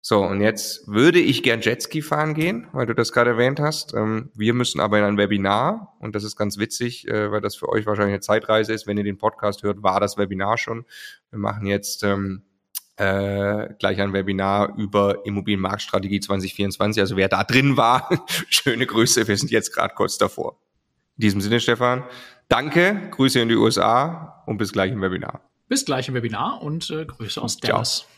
So, und jetzt würde ich gern Jetski fahren gehen, weil du das gerade erwähnt hast. Ähm, wir müssen aber in ein Webinar und das ist ganz witzig, äh, weil das für euch wahrscheinlich eine Zeitreise ist. Wenn ihr den Podcast hört, war das Webinar schon. Wir machen jetzt ähm, äh, gleich ein Webinar über Immobilienmarktstrategie 2024. Also wer da drin war, schöne Grüße, wir sind jetzt gerade kurz davor. In diesem Sinne, Stefan, danke, Grüße in die USA und bis gleich im Webinar. Bis gleich im Webinar und äh, Grüße aus Dallas. Ciao.